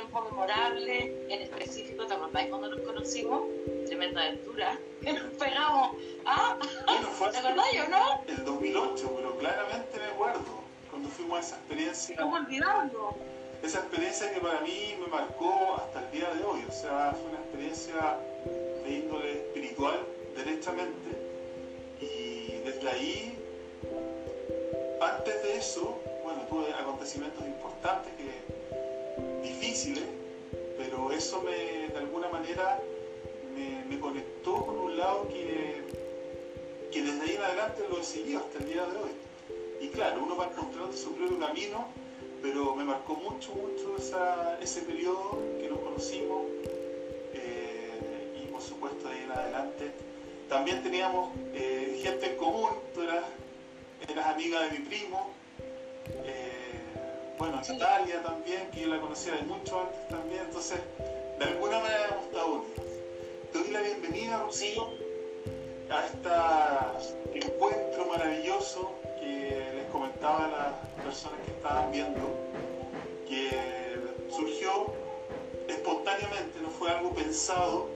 tiempo memorable? En específico, ¿te acordás cuando nos conocimos? Tremenda aventura, que nos pegamos. ¿Ah? ¿Te acordás yo, no? El 2008, pero claramente me acuerdo, cuando fuimos a esa experiencia. ¿Cómo olvidarlo? Esa experiencia que para mí me marcó hasta el día de hoy, o sea, fue una experiencia de índole espiritual, derechamente, y desde ahí, antes de eso, bueno, tuve acontecimientos importantes, que, difíciles, pero eso me, de alguna manera me, conectó con un lado que, que desde ahí en adelante lo he seguido hasta el día de hoy. Y claro, uno va encontrando su propio camino, pero me marcó mucho, mucho ese periodo que nos conocimos eh, y por supuesto de ahí en adelante. También teníamos eh, gente en común, tú eras, eras amiga de mi primo, bueno, Natalia también, que yo la conocía de mucho antes también, entonces de alguna manera hemos estado unidos. Te doy la bienvenida, Rocío, a este encuentro maravilloso que les comentaba a las personas que estaban viendo, que surgió espontáneamente, no fue algo pensado,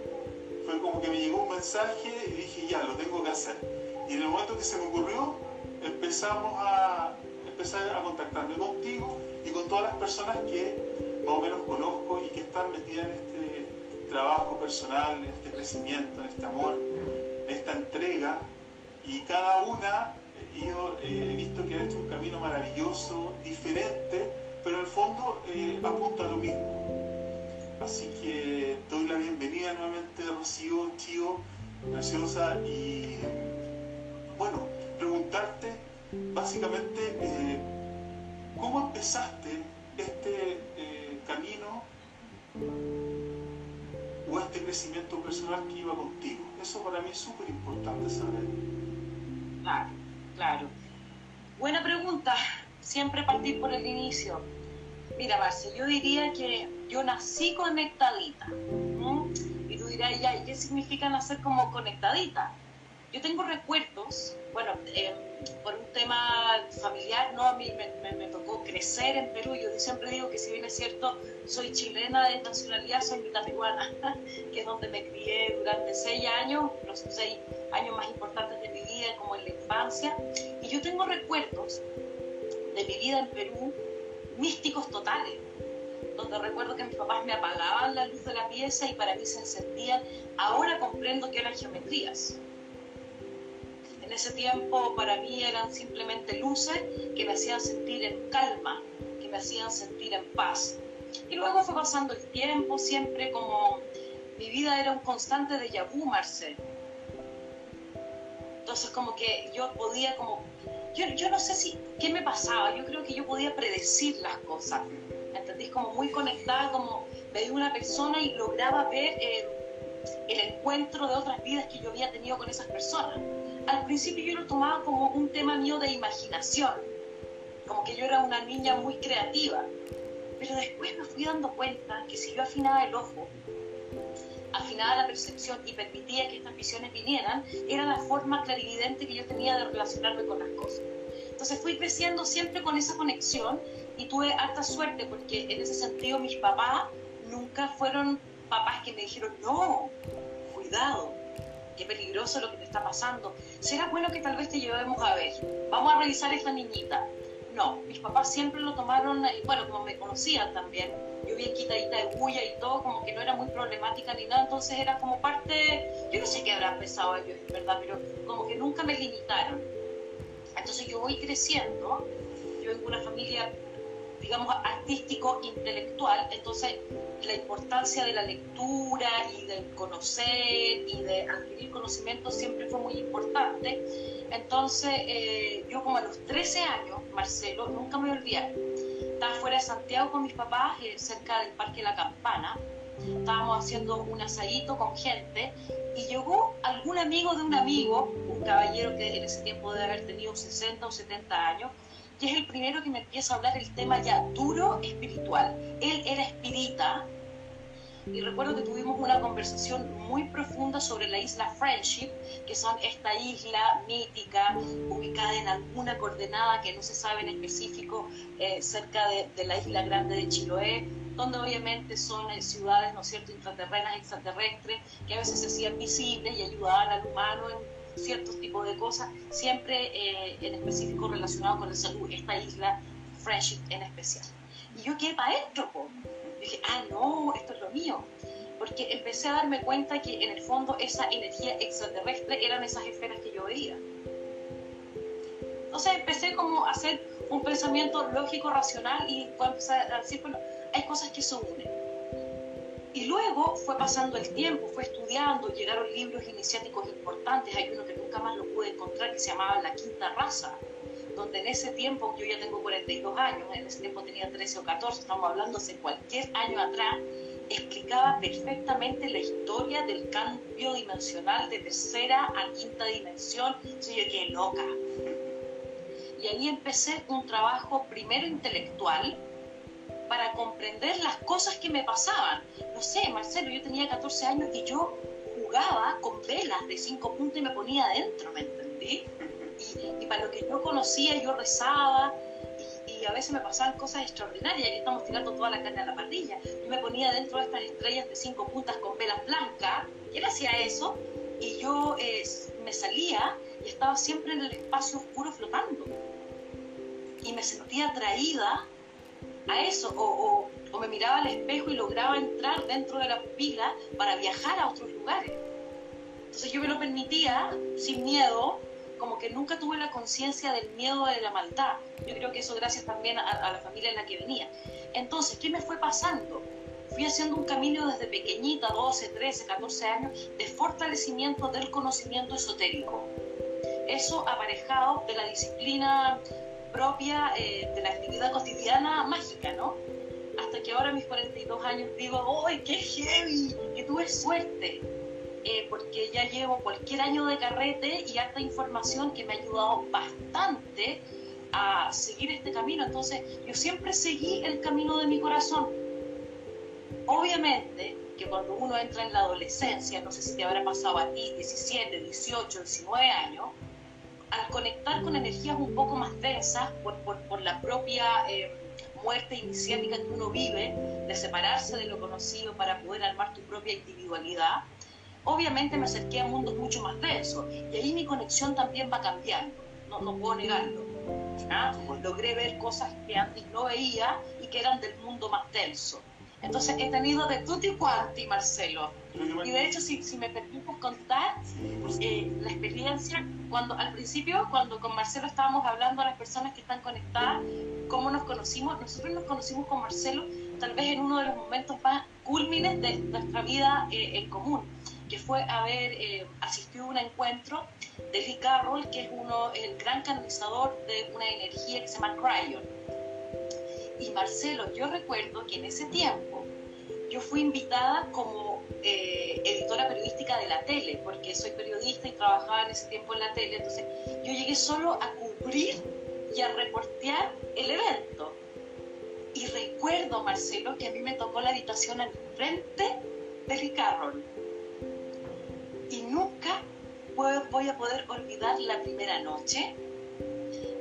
fue como que me llegó un mensaje y dije, ya, lo tengo que hacer. Y en el momento que se me ocurrió, empezamos a, a contactarme contigo y con todas las personas que más o menos conozco y que están metidas en este trabajo personal, en este crecimiento, en este amor, en esta entrega. Y cada una yo eh, he visto que ha hecho un camino maravilloso, diferente, pero en el fondo eh, apunta a lo mismo. Así que doy la bienvenida nuevamente a Rocío, Chío, Graciosa, y bueno, preguntarte básicamente eh, ¿Cómo empezaste este eh, camino o este crecimiento personal que iba contigo? Eso para mí es súper importante saber. Claro, claro. Buena pregunta. Siempre partir por el inicio. Mira, Marce, yo diría que yo nací conectadita. Y tú dirás, ya, ¿qué significa nacer como conectadita? Yo tengo recuerdos, bueno, eh, por un tema familiar, no, a mí me, tocó crecer en Perú. Yo siempre digo que si bien es cierto, soy chilena de nacionalidad, soy mitad peruana, que es donde me crié durante seis años, los seis años más importantes de mi vida, como en la infancia. Y yo tengo recuerdos de mi vida en Perú místicos totales, donde recuerdo que mis papás me apagaban la luz de la pieza y para mí se encendían. Ahora comprendo que eran geometrías ese tiempo para mí eran simplemente luces que me hacían sentir en calma, que me hacían sentir en paz. Y luego fue pasando el tiempo, siempre como mi vida era un constante de yabú, Marcel. Entonces como que yo podía como, yo, yo no sé si, ¿qué me pasaba? Yo creo que yo podía predecir las cosas. ¿Entendís? Como muy conectada, como veía una persona y lograba ver eh, el encuentro de otras vidas que yo había tenido con esas personas al principio yo lo tomaba como un tema mío de imaginación, como que yo era una niña muy creativa, pero después me fui dando cuenta que si yo afinaba el ojo, afinaba la percepción y permitía que estas visiones vinieran, era la forma clarividente que yo tenía de relacionarme con las cosas. Entonces fui creciendo siempre con esa conexión y tuve harta suerte porque en ese sentido mis papás nunca fueron papás que me dijeron, no, cuidado, qué peligroso lo que te está pasando. Será bueno que tal vez te llevemos a ver. Vamos a revisar esta niñita. No, mis papás siempre lo tomaron, eh, bueno, como me conocían también, yo bien quitadita de bulla y todo, como que no era muy problemática ni nada, entonces era como parte, yo no sé qué habrán pensado ellos, en verdad, pero como que nunca me limitaron. Entonces yo voy creciendo, yo vengo de una familia digamos, artístico, intelectual, entonces la importancia de la lectura y de conocer y de adquirir conocimiento siempre fue muy importante. Entonces, eh, yo como a los 13 años, Marcelo, nunca me olvidé, estaba fuera de Santiago con mis papás, eh, cerca del Parque La Campana. Estábamos haciendo un asadito con gente y llegó algún amigo de un amigo, un caballero que en ese tiempo debe haber tenido 60 o 70 años, es el primero que me empieza a hablar el tema ya duro espiritual. Él era espírita y recuerdo que tuvimos una conversación muy profunda sobre la isla Friendship, que son esta isla mítica ubicada en alguna coordenada que no se sabe en específico eh, cerca de, la isla grande de Chiloé, donde obviamente son eh, ciudades, ¿no es cierto?, intraterrenas, extraterrestres, que a veces se hacían visibles y ayudaban al humano en ciertos tipos de cosas, siempre eh, en específico relacionado con la salud, esta isla Friendship en especial. Y yo quedé para adentro, dije, ah, no, esto es lo mío. Porque empecé a darme cuenta que en el fondo esa energía extraterrestre eran esas esferas que yo veía. Entonces empecé como a hacer un pensamiento lógico, racional y empecé a decir, bueno, hay cosas que se unen. Y luego fue pasando el tiempo, fue estudiando, llegaron libros iniciáticos importantes, hay uno que nunca más lo pude encontrar que se llamaba La Quinta Raza, donde en ese tiempo, yo ya tengo 42 años, en ese tiempo tenía 13 o 14, estamos hablando hace cualquier año atrás, explicaba perfectamente la historia del cambio dimensional de tercera a quinta dimensión. Yo quedé loca. Y ahí empecé un trabajo primero intelectual para comprender las cosas que me pasaban. No sé, Marcelo, yo tenía 14 años y yo jugaba con velas de 5 puntos y me ponía adentro, ¿me entendí? y, para lo que yo conocía yo rezaba y, a veces me pasaban cosas extraordinarias, y estamos tirando toda la carne a la parrilla. Yo me ponía dentro de estas estrellas de cinco puntas con velas blancas, y él hacía eso, y yo eh, me salía y estaba siempre en el espacio oscuro flotando. Y me sentía atraída a eso, o, o, me miraba al espejo y lograba entrar dentro de la pupila para viajar a otros lugares. Entonces yo me lo permitía sin miedo como que nunca tuve la conciencia del miedo de la maldad. Yo creo que eso gracias también a, la familia en la que venía. Entonces, ¿qué me fue pasando? Fui haciendo un camino desde pequeñita, 12, 13, 14 años, de fortalecimiento del conocimiento esotérico. Eso aparejado de la disciplina propia eh, de la actividad cotidiana mágica, ¿no? Hasta que ahora a mis 42 años digo, ¡ay, qué heavy! Que tuve suerte eh, porque ya llevo cualquier año de carrete y harta información que me ha ayudado bastante a seguir este camino. Entonces, yo siempre seguí el camino de mi corazón. Obviamente que cuando uno entra en la adolescencia, no sé si te habrá pasado a ti, 17, 18, 19 años, al conectar con energías un poco más densas por, por, por la propia eh, muerte iniciática que uno vive, de separarse de lo conocido para poder armar tu propia individualidad, obviamente me acerqué a mundos mucho más densos y ahí mi conexión también va cambiando, no, no puedo negarlo. Logré ver cosas que antes no veía y que eran del mundo más denso. Entonces he tenido de tutti quanti, Marcelo. Y de hecho, si, si me permites contar eh, la experiencia, cuando al principio, cuando con Marcelo estábamos hablando a las personas que están conectadas, cómo nos conocimos, nosotros nos conocimos con Marcelo tal vez en uno de los momentos más cúlmines de nuestra vida eh, en común que fue haber eh, asistido a un encuentro de Lee Carroll, que es uno, el gran canalizador de una energía que se llama Cryon. Y Marcelo, yo recuerdo que en ese tiempo yo fui invitada como eh, editora periodística de la tele, porque soy periodista y trabajaba en ese tiempo en la tele, entonces yo llegué solo a cubrir y a reportear el evento. Y recuerdo, Marcelo, que a mí me tocó la habitación al frente de Carroll y nunca voy a poder olvidar la primera noche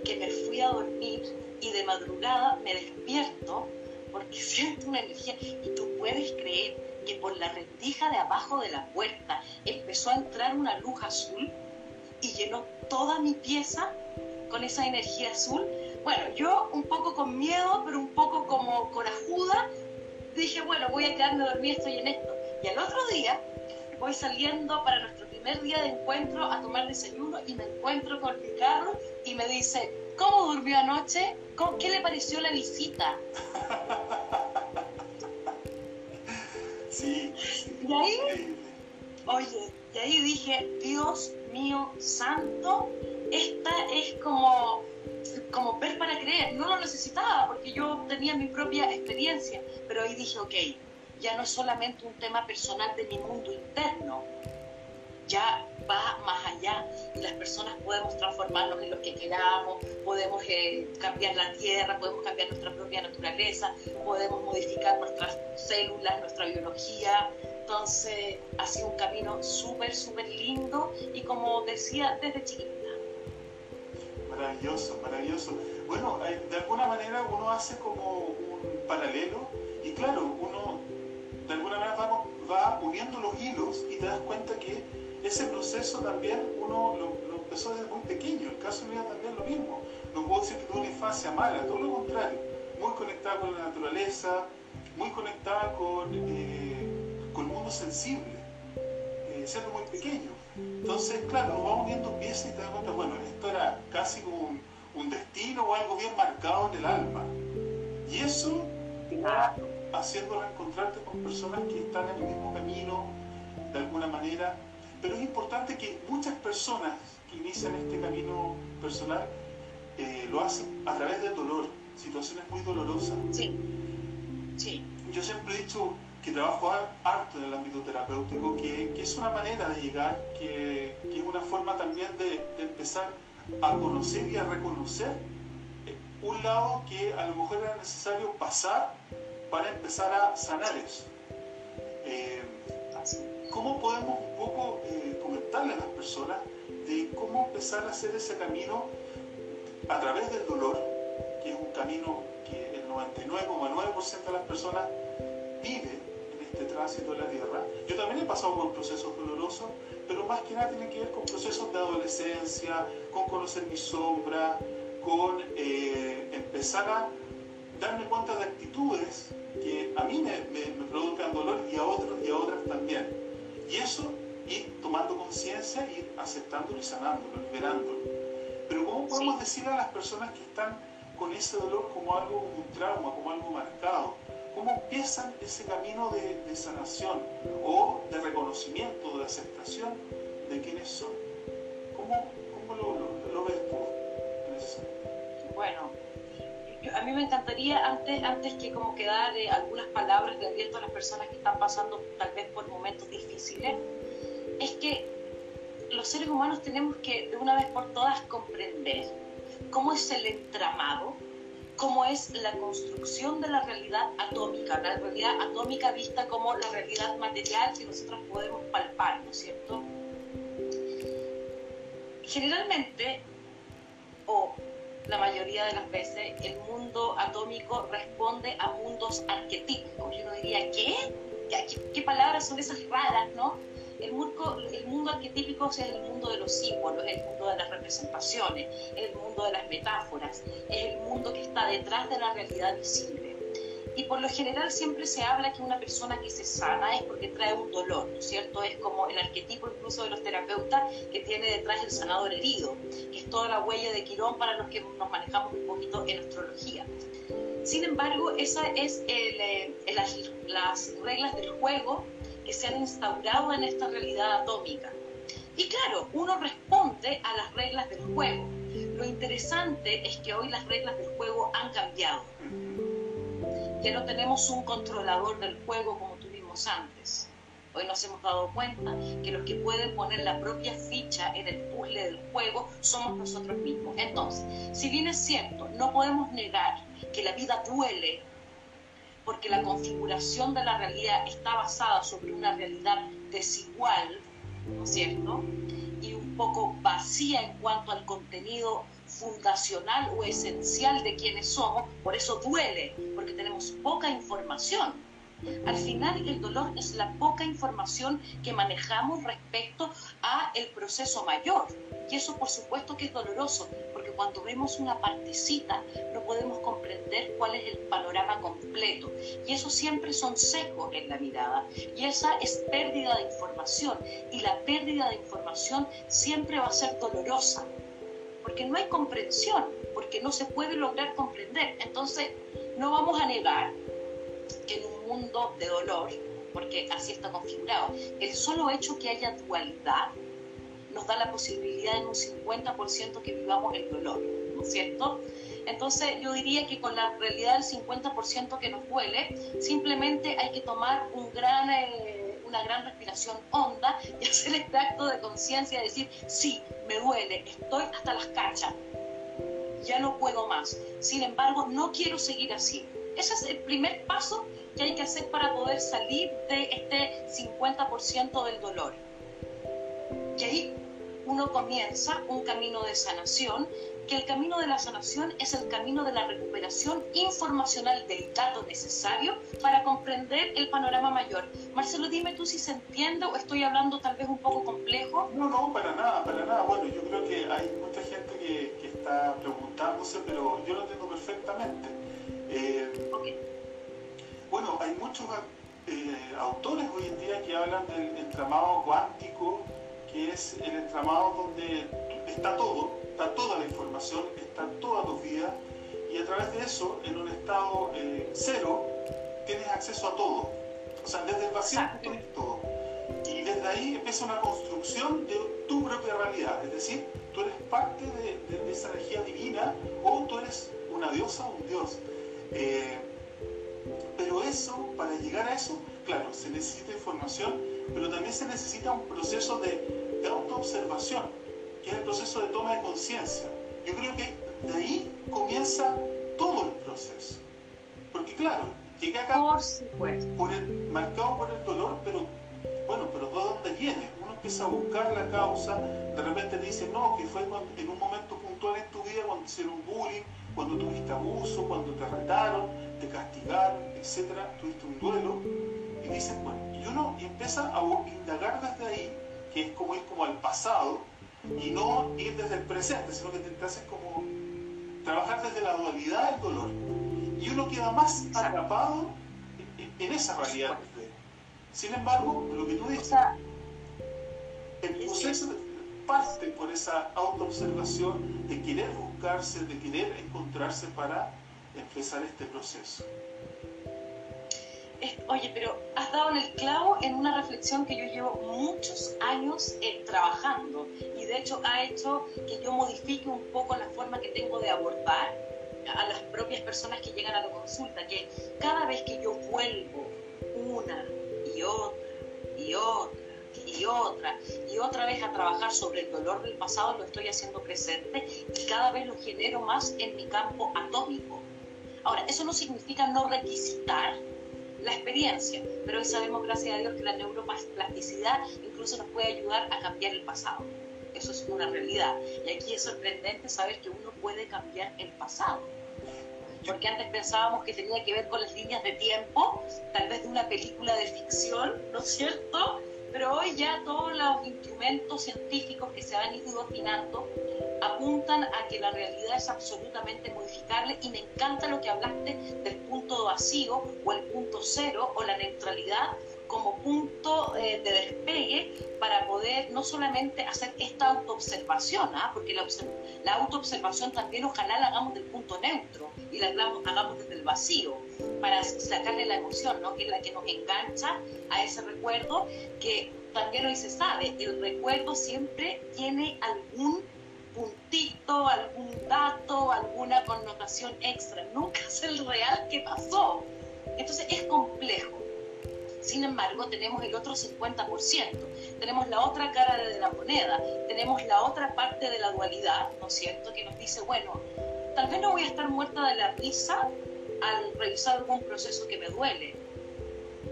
que me fui a dormir y de madrugada me despierto porque siento una energía y tú puedes creer que por la rendija de abajo de la puerta empezó a entrar una luz azul y llenó toda mi pieza con esa energía azul. Bueno, yo un poco con miedo, pero un poco como corajuda, dije, bueno, voy a quedarme dormida, estoy en esto. Y al otro día voy saliendo para nuestro primer día de encuentro a tomar desayuno y me encuentro con Ricardo y me dice, ¿cómo durmió anoche? ¿Qué le pareció la visita? Y ahí, oye, y ahí dije, Dios mío santo, esta es como como ver para creer. No lo necesitaba porque yo tenía mi propia experiencia, pero ahí dije, ok, ya no es solamente un tema personal de mi mundo interno, ya va más allá y las personas podemos transformarnos en lo que queramos, podemos eh, cambiar la tierra, podemos cambiar nuestra propia naturaleza, podemos modificar nuestras células, nuestra biología. Entonces ha sido un camino súper, súper lindo y como decía, desde chiquita. Maravilloso, maravilloso. Bueno, eh, de alguna manera uno hace como un paralelo y claro, uno de alguna manera va, va uniendo los hilos y te das cuenta que ese proceso también uno lo, empezó desde muy pequeño. El caso mío también lo mismo. No puedo decir que tuve una infancia mala, todo lo contrario. Muy conectada con la naturaleza, muy conectada con, eh, con el mundo sensible, eh, siendo muy pequeño. Entonces, claro, nos vamos viendo piezas y te das cuenta, bueno, esto era casi un, un destino o algo bien marcado en el alma. Y eso haciéndola encontrarte con personas que están en el mismo camino, de alguna manera, pero es importante que muchas personas que inician este camino personal eh, lo hacen a través del dolor, situaciones muy dolorosas. Sí. sí. Yo siempre he dicho que trabajo harto en el ámbito terapéutico, que, es una manera de llegar, que, es una forma también de, empezar a conocer y a reconocer eh, un lado que a lo mejor era necesario pasar para empezar a sanar eso. Eh, ¿Cómo podemos poco eh, comentarle a las personas de cómo empezar a hacer ese camino a través del dolor, que es un camino que el 99,9% de las personas vive en este tránsito de la Tierra? Yo también he pasado por procesos dolorosos, pero más que nada tiene que ver con procesos de adolescencia, con conocer mi sombra, con eh, empezar a darme cuenta de actitudes que a mí me, me, me provocan dolor y a otros y a otras también. Y eso, ir tomando conciencia, ir aceptándolo y sanándolo, liberándolo. Pero ¿cómo podemos decirle a las personas que están con ese dolor como algo, un trauma, como algo marcado? ¿Cómo empiezan ese camino de, sanación o de reconocimiento, de aceptación de quiénes son? ¿Cómo, cómo lo, ves tú Bueno, a mí me encantaría, antes, antes que como quedar eh, algunas palabras de aliento a las personas que están pasando tal vez por momentos difíciles, es que los seres humanos tenemos que de una vez por todas comprender cómo es el entramado, cómo es la construcción de la realidad atómica, la realidad atómica vista como la realidad material que nosotros podemos palpar, ¿no es cierto? Generalmente, o la mayoría de las veces el mundo atómico responde a mundos arquetípicos. Yo no diría, ¿qué? ¿Qué, palabras son esas raras, no? El mundo, arquetípico es el mundo de los símbolos, el mundo de las representaciones, es el mundo de las metáforas, es el mundo que está detrás de la realidad visible. Y por lo general siempre se habla que una persona que se sana es porque trae un dolor, ¿no es cierto? Es como el arquetipo incluso de los terapeutas que tiene detrás el sanador herido, que es toda la huella de Quirón para los que nos manejamos un poquito en astrología. Sin embargo, esas es eh, las reglas del juego que se han instaurado en esta realidad atómica. Y claro, uno responde a las reglas del juego. Lo interesante es que hoy las reglas del juego han cambiado que no tenemos un controlador del juego como tuvimos antes. Hoy nos hemos dado cuenta que los que pueden poner la propia ficha en el puzzle del juego somos nosotros mismos. Entonces, si bien es cierto, no podemos negar que la vida duele porque la configuración de la realidad está basada sobre una realidad desigual, ¿no es cierto? Y un poco vacía en cuanto al contenido fundacional o esencial de quienes somos, por eso duele, porque tenemos poca información. Al final el dolor es la poca información que manejamos respecto a el proceso mayor. Y eso por supuesto que es doloroso, porque cuando vemos una partecita no podemos comprender cuál es el panorama completo. Y eso siempre son secos en la mirada. Y esa es pérdida de información. Y la pérdida de información siempre va a ser dolorosa porque no hay comprensión, porque no se puede lograr comprender. Entonces, no vamos a negar que en un mundo de dolor, porque así está configurado, el solo hecho que haya dualidad nos da la posibilidad en un 50% que vivamos el dolor, ¿no es cierto? Entonces yo diría que con la realidad del 50% que nos duele, simplemente hay que tomar un gran... Eh, una gran respiración honda y hacer este acto de conciencia, decir, sí, me duele, estoy hasta las cachas, ya no puedo más. Sin embargo, no quiero seguir así. Ese es el primer paso que hay que hacer para poder salir de este 50% del dolor. Y ahí uno comienza un camino de sanación que el camino de la sanación es el camino de la recuperación informacional del dato necesario para comprender el panorama mayor. Marcelo, dime tú si se entiende o estoy hablando tal vez un poco complejo. No, no, para nada, para nada. Bueno, yo creo que hay mucha gente que, que está preguntándose, pero yo lo entiendo perfectamente. Eh, bueno, hay muchos eh, autores hoy en día que hablan del entramado cuántico, que es el entramado donde está todo, está toda la información, está toda tu vida y a través de eso, en un estado eh, cero, tienes acceso a todo. O sea, desde el vacío tienes todo. Y desde ahí empieza una construcción de tu propia realidad. Es decir, tú eres parte de, esa energía divina o tú eres una diosa o un dios. Eh, pero eso, para llegar a eso, claro, se necesita información, pero también se necesita un proceso de, de autoobservación que es el proceso de toma de conciencia. Yo creo que de ahí comienza todo el proceso. Porque claro, llegué acá por, el, marcado por el dolor, pero bueno, pero ¿de dónde viene? Uno empieza a buscar la causa, de repente te dice, no, que fue en un momento puntual en tu vida cuando hicieron bullying, cuando tuviste abuso, cuando te retaron, te castigaron, etcétera, tuviste un duelo, y dicen, bueno, y uno empieza a indagar desde ahí, que es como ir como al pasado, y no ir desde el presente, sino que te haces como trabajar desde la dualidad del dolor. Y uno queda más atrapado en esa realidad. Sin embargo, lo que tú dices, el proceso parte por esa autoobservación de querer buscarse, de querer encontrarse para empezar este proceso oye, pero has dado en el clavo en una reflexión que yo llevo muchos años eh, trabajando y de hecho ha hecho que yo modifique un poco la forma que tengo de abordar a las propias personas que llegan a la consulta, que cada vez que yo vuelvo una y otra y otra y otra y otra vez a trabajar sobre el dolor del pasado, lo estoy haciendo presente y cada vez lo genero más en mi campo atómico. Ahora, eso no significa no requisitar la experiencia, pero hoy sabemos, gracias a Dios, que la neuroplasticidad incluso nos puede ayudar a cambiar el pasado. Eso es una realidad. Y aquí es sorprendente saber que uno puede cambiar el pasado. Porque antes pensábamos que tenía que ver con las líneas de tiempo, tal vez de una película de ficción, ¿no es cierto? Pero hoy ya todos los instrumentos científicos que se han ido afinando apuntan a que la realidad es absolutamente modificable y me encanta lo que hablaste del punto vacío o el punto cero o la neutralidad como punto eh, de despegue para poder no solamente hacer esta autoobservación, ¿ah? porque la, la autoobservación también ojalá la hagamos del punto neutro y la hagamos, desde el vacío para sacarle la emoción, ¿no? que es la que nos engancha a ese recuerdo que también hoy se sabe, el recuerdo siempre tiene algún puntito, algún dato, alguna connotación extra. Nunca es el real que pasó. Entonces es complejo. Sin embargo, tenemos el otro 50%, tenemos la otra cara de la moneda, tenemos la otra parte de la dualidad, ¿no es cierto?, que nos dice, bueno, tal vez no voy a estar muerta de la risa al revisar algún proceso que me duele,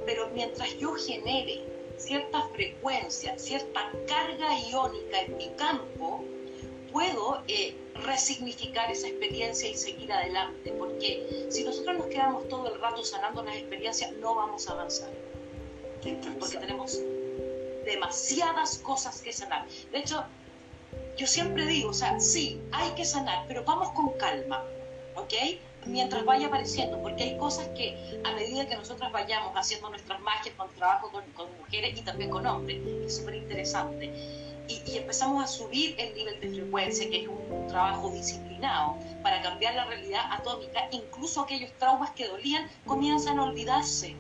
pero mientras yo genere cierta frecuencia, cierta carga iónica en mi campo, puedo eh, resignificar esa experiencia y seguir adelante, porque si nosotros nos quedamos todo el rato sanando las experiencias, no vamos a avanzar. Porque tenemos demasiadas cosas que sanar. De hecho, yo siempre digo, o sea, sí, hay que sanar, pero vamos con calma, ¿ok? Mientras vaya apareciendo, porque hay cosas que a medida que nosotros vayamos haciendo nuestras magias con trabajo con, con mujeres y también con hombres, es súper interesante y, empezamos a subir el nivel de frecuencia, que es un, trabajo disciplinado para cambiar la realidad atómica, incluso aquellos traumas que dolían comienzan a olvidarse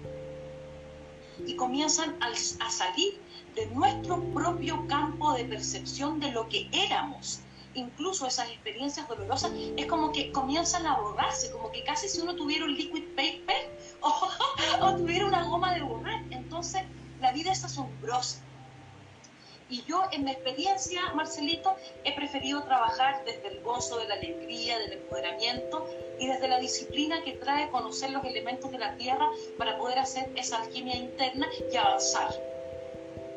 y comienzan a, salir de nuestro propio campo de percepción de lo que éramos incluso esas experiencias dolorosas, es como que comienzan a borrarse, como que casi si uno tuviera un liquid paper o, tuviera una goma de borrar. Entonces, la vida es asombrosa. Y yo, en mi experiencia, Marcelito, he preferido trabajar desde el gozo de la alegría, del empoderamiento y desde la disciplina que trae conocer los elementos de la tierra para poder hacer esa alquimia interna y avanzar.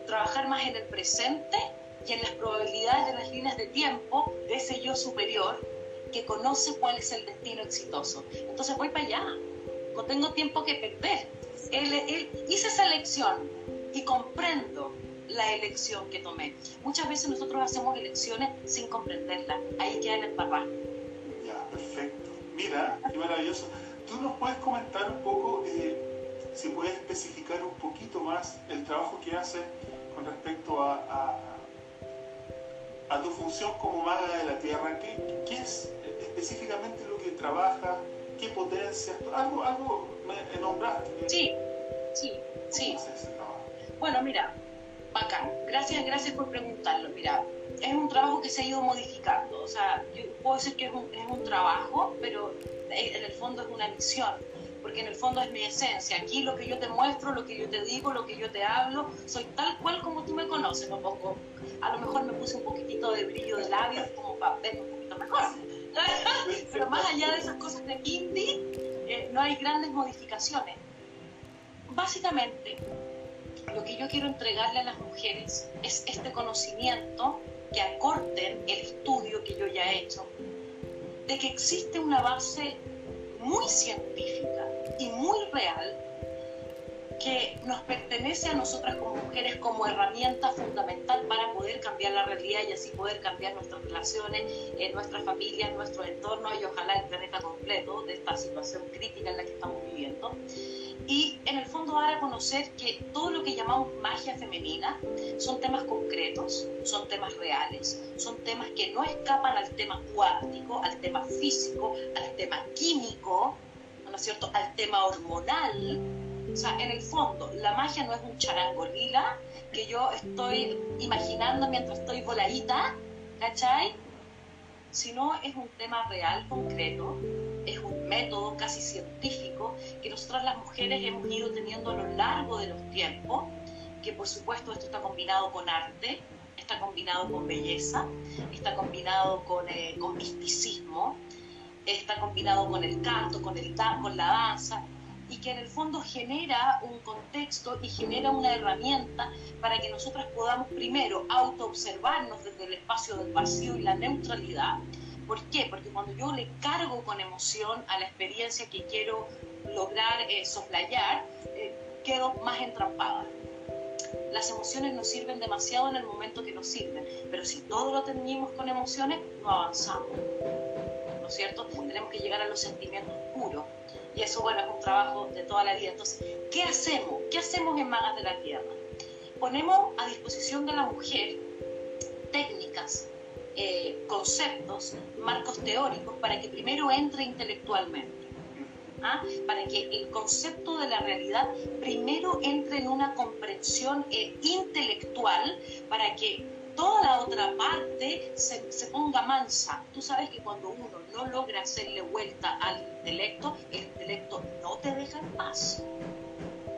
Trabajar más en el presente y en las probabilidades de las líneas de tiempo de ese yo superior que conoce cuál es el destino exitoso. Entonces voy para allá, no tengo tiempo que perder. hice esa elección y comprendo la elección que tomé. Muchas veces nosotros hacemos elecciones sin comprenderlas, ahí queda el embarrar. Ya, perfecto. Mira, qué maravilloso. ¿Tú nos puedes comentar un poco, eh, si puedes especificar un poquito más el trabajo que haces con respecto a a tu función como maga de la tierra, ¿qué, qué es específicamente lo que trabaja? ¿Qué potencia? Algo, algo me nombraste. Sí, sí, sí. Bueno, mira, bacán. Gracias, gracias por preguntarlo. Mira, es un trabajo que se ha ido modificando. O sea, yo puedo decir que es un, es un trabajo, pero en el fondo es una misión porque en el fondo es mi esencia. Aquí lo que yo te muestro, lo que yo te digo, lo que yo te hablo, soy tal cual como tú me conoces. Un poco, a lo mejor me puse un poquitito de brillo de labios como para verme un poquito mejor. Pero más allá de esas cosas de indie, eh, no hay grandes modificaciones. Básicamente, lo que yo quiero entregarle a las mujeres es este conocimiento que acorten el estudio que yo ya he hecho, de que existe una base muy científica y muy real que nos pertenece a nosotras como mujeres como herramienta fundamental para poder cambiar la realidad y así poder cambiar nuestras relaciones, en nuestras familias, nuestro entorno y ojalá el planeta completo de esta situación crítica en la que estamos viviendo. Y en el fondo dar a conocer que todo lo que llamamos magia femenina son temas concretos, son temas reales, son temas que no escapan al tema cuántico, al tema físico, al tema químico, ¿no es cierto?, al tema hormonal. O sea, en el fondo, la magia no es un charango lila que yo estoy imaginando mientras estoy voladita, ¿cachai? Sino es un tema real, concreto, método casi científico que nosotras las mujeres hemos ido teniendo a lo largo de los tiempos, que por supuesto esto está combinado con arte, está combinado con belleza, está combinado con, eh, con misticismo, está combinado con el canto, con, el, con la danza, y que en el fondo genera un contexto y genera una herramienta para que nosotras podamos primero autoobservarnos desde el espacio del vacío y la neutralidad. ¿Por qué? Porque cuando yo le cargo con emoción a la experiencia que quiero lograr eh, soslayar, eh, quedo más entrampada. Las emociones nos sirven demasiado en el momento que nos sirven, pero si todo lo tenemos con emociones, no avanzamos. ¿no es cierto? Tenemos que llegar a los sentimientos puros. Y eso, bueno, es un trabajo de toda la vida. Entonces, ¿qué hacemos? ¿Qué hacemos en Magas de la Tierra? Ponemos a disposición de la mujer técnicas, eh, conceptos, marcos teóricos para que primero entre intelectualmente. ¿ah? Para que el concepto de la realidad primero entre en una comprensión eh, intelectual, para que toda la otra parte se, se, ponga mansa. Tú sabes que cuando uno no logra hacerle vuelta al intelecto, el intelecto no te deja en paz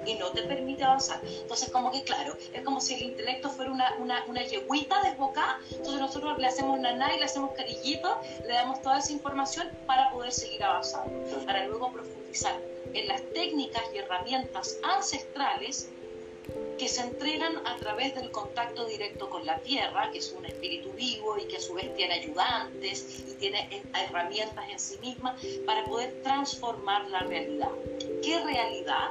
y no te permite avanzar. Entonces, como que claro, es como si el intelecto fuera una, una, una yeguita desbocada, entonces nosotros le hacemos naná y le hacemos carillito, le damos toda esa información para poder seguir avanzando, para luego profundizar en las técnicas y herramientas ancestrales que se entregan a través del contacto directo con la tierra, que es un espíritu vivo y que a su vez tiene ayudantes y tiene herramientas en sí misma para poder transformar la realidad. ¿Qué realidad?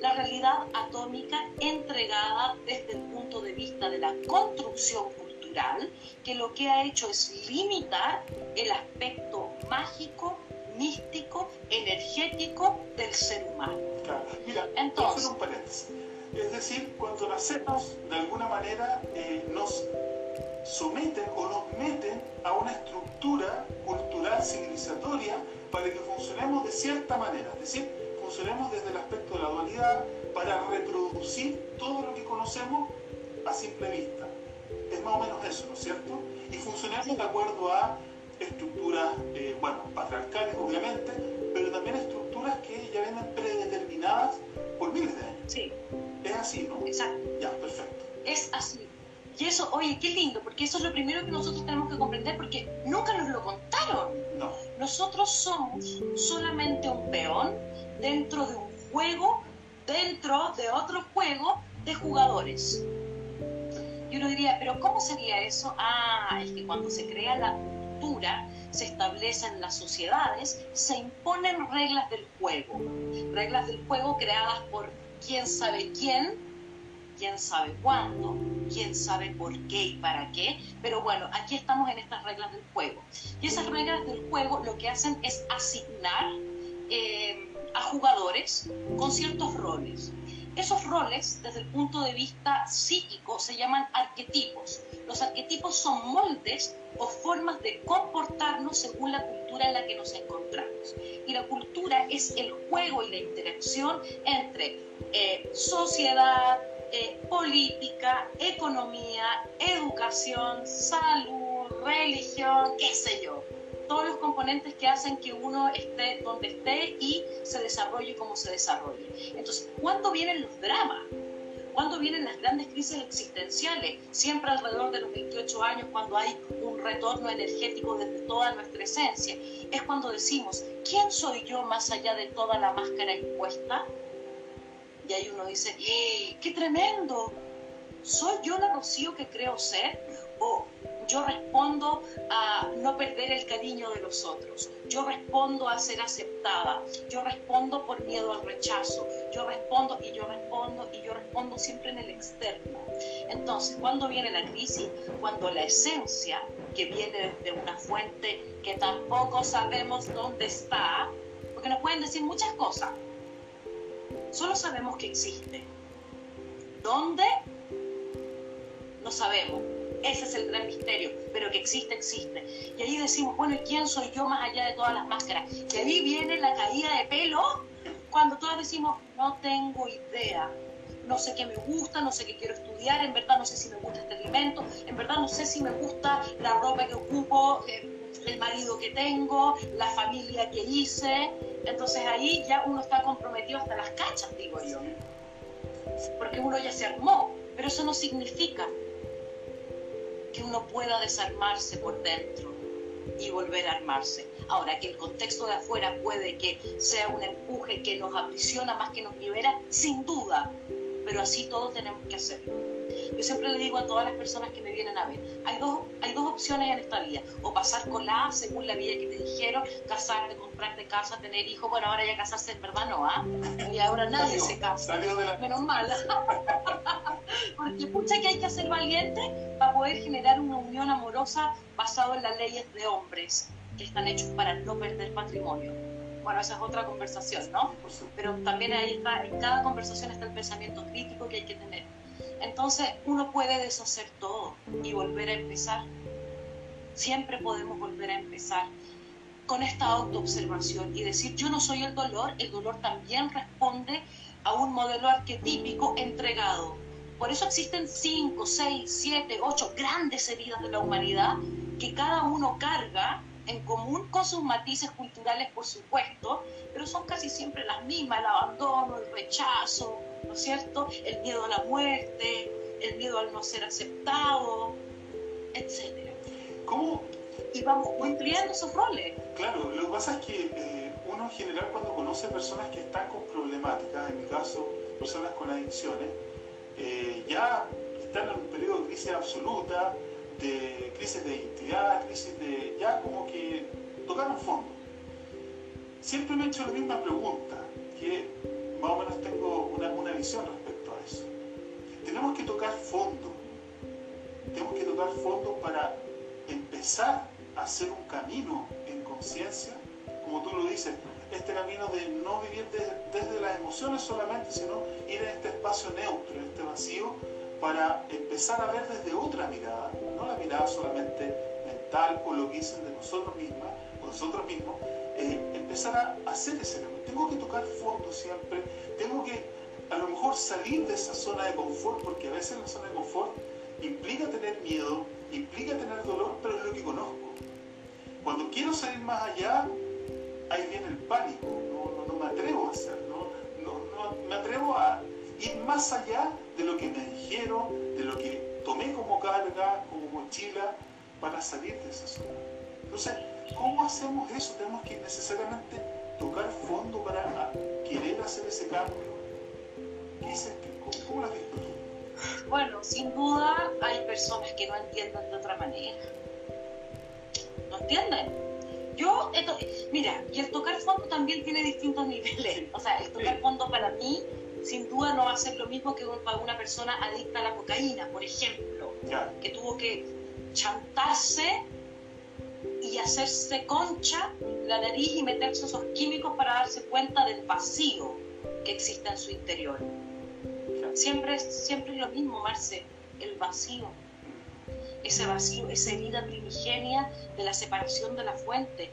La realidad atómica entregada desde el punto de vista de la construcción cultural, que lo que ha hecho es limitar el aspecto mágico, místico, energético del ser humano. Mira, Entonces, un es decir, cuando nacemos, de alguna manera eh, nos someten o nos meten a una estructura cultural civilizatoria para que funcionemos de cierta manera, es decir, funcionemos desde el aspecto de la dualidad para reproducir todo lo que conocemos a simple vista. Es más o menos eso, ¿no es cierto? Y funcionamos de acuerdo a estructuras, eh, bueno, patriarcales obviamente, pero también estructuras que ya vienen predeterminadas por miles de años. Sí. Es así, ¿no? Exacto. Ya, perfecto. Es así. Y eso, oye, qué lindo, porque eso es lo primero que nosotros tenemos que comprender, porque nunca nos lo contaron. No. Nosotros somos solamente un peón dentro de un juego, dentro de otro juego de jugadores. Y uno diría, pero ¿cómo sería eso? Ah, es que cuando se crea la cultura, se establecen las sociedades, se imponen reglas del juego. Reglas del juego creadas por quién sabe quién, quién sabe cuándo, quién sabe por qué y para qué. Pero bueno, aquí estamos en estas reglas del juego. Y esas reglas del juego lo que hacen es asignar eh, a jugadores con ciertos roles. Esos roles, desde el punto de vista psíquico, se llaman arquetipos. Los arquetipos son moldes o formas de comportarnos según la cultura en la que nos encontramos. Y la cultura es el juego y la interacción entre eh, sociedad, eh, política, economía, educación, salud, religión, qué sé yo todos los componentes que hacen que uno esté donde esté y se desarrolle como se desarrolle. Entonces, ¿cuándo vienen los dramas? ¿Cuándo vienen las grandes crisis existenciales? Siempre alrededor de los 28 años, cuando hay un retorno energético de toda nuestra esencia. Es cuando decimos, ¿quién soy yo más allá de toda la máscara impuesta? Y ahí uno dice, ¡Eh, ¡qué tremendo! ¿Soy yo la Rocío que creo ser? ¿O yo respondo a no perder el cariño de los otros. Yo respondo a ser aceptada. Yo respondo por miedo al rechazo. Yo respondo y yo respondo y yo respondo siempre en el externo. Entonces, ¿cuándo viene la crisis? Cuando la esencia, que viene de una fuente que tampoco sabemos dónde está, porque nos pueden decir muchas cosas. Solo sabemos que existe. ¿Dónde? No sabemos ese es el gran misterio, pero que existe, existe. Y ahí decimos, bueno, ¿y quién soy yo más allá de todas las máscaras? Y ahí viene la caída de pelo cuando todos decimos, no tengo idea, no sé qué me gusta, no sé qué quiero estudiar, en verdad no sé si me gusta este alimento, en verdad no sé si me gusta la ropa que ocupo, eh, el marido que tengo, la familia que hice. Entonces ahí ya uno está comprometido hasta las cachas, digo yo. Porque uno ya se armó, pero eso no significa que uno pueda desarmarse por dentro y volver a armarse. Ahora, que el contexto de afuera puede que sea un empuje que nos aprisiona más que nos libera, sin duda, pero así todos tenemos que hacerlo. Yo siempre le digo a todas las personas que me vienen a ver, hay dos, hay dos opciones en esta vida, o pasar con la según la vida que te dijeron, casarte, comprarte casa, tener hijos, bueno, ahora ya casarse en verdad no, ¿ah? Y ahora nadie se casa, menos mal. Porque pucha que hay que ser valiente para poder generar una unión amorosa basado en las leyes de hombres que están hechos para no perder patrimonio. Bueno, esa es otra conversación, ¿no? Pero también ahí está, en cada conversación está el pensamiento crítico que hay que tener. Entonces uno puede deshacer todo y volver a empezar. Siempre podemos volver a empezar con esta autoobservación y decir, yo no soy el dolor, el dolor también responde a un modelo arquetípico entregado. Por eso existen cinco, seis, siete, ocho grandes heridas de la humanidad que cada uno carga en común con sus matices culturales, por supuesto, pero son casi siempre las mismas, el abandono, el rechazo, ¿no es cierto? El miedo a la muerte, el miedo al no ser aceptado, etc. ¿Cómo? Y vamos cumpliendo esos roles. Claro, lo que pasa es que eh, uno en general cuando conoce personas que están con problemáticas, en mi caso, personas con adicciones, eh, ya están en un periodo de crisis absoluta, de crisis de identidad, crisis de... ya como que tocaron fondo. Siempre me he hecho la misma pregunta, que más o menos tengo una, una visión respecto a eso. Tenemos que tocar fondo, tenemos que tocar fondo para empezar a hacer un camino en conciencia, como tú lo dices, este camino de no vivir desde las emociones solamente, sino ir en este espacio neutro, en este vacío, para empezar a ver desde otra mirada, no la mirada solamente mental o lo que dicen de nosotros mismos, o nosotros mismos, eh, empezar a hacer ese camino. Tengo que tocar fondo siempre, tengo que a lo mejor salir de esa zona de confort, porque a veces la zona de confort implica tener miedo, implica tener dolor, pero es lo que conozco. Cuando quiero salir más allá, ahí viene el pánico, no, me atrevo a hacer, no, me atrevo a ir más allá de lo que me dijeron, de lo que tomé como carga, como mochila, para salir de esa zona. Entonces, ¿cómo hacemos eso? Tenemos que necesariamente tocar fondo para querer hacer ese cambio. ¿Qué dices? ¿Cómo, cómo lo has visto tú? Bueno, sin duda hay personas que no entienden de otra manera. ¿No entienden? Yo, mira, y el tocar fondo también tiene distintos niveles. O sea, el tocar fondo para mí, sin duda, no va a ser lo mismo que una persona adicta a la cocaína, por ejemplo, que tuvo que chantarse y hacerse concha la nariz y meterse esos químicos para darse cuenta del vacío que existe en su interior. Siempre, siempre es lo mismo, Marce, el vacío. Ese vacío, esa herida primigenia de la separación de la fuente.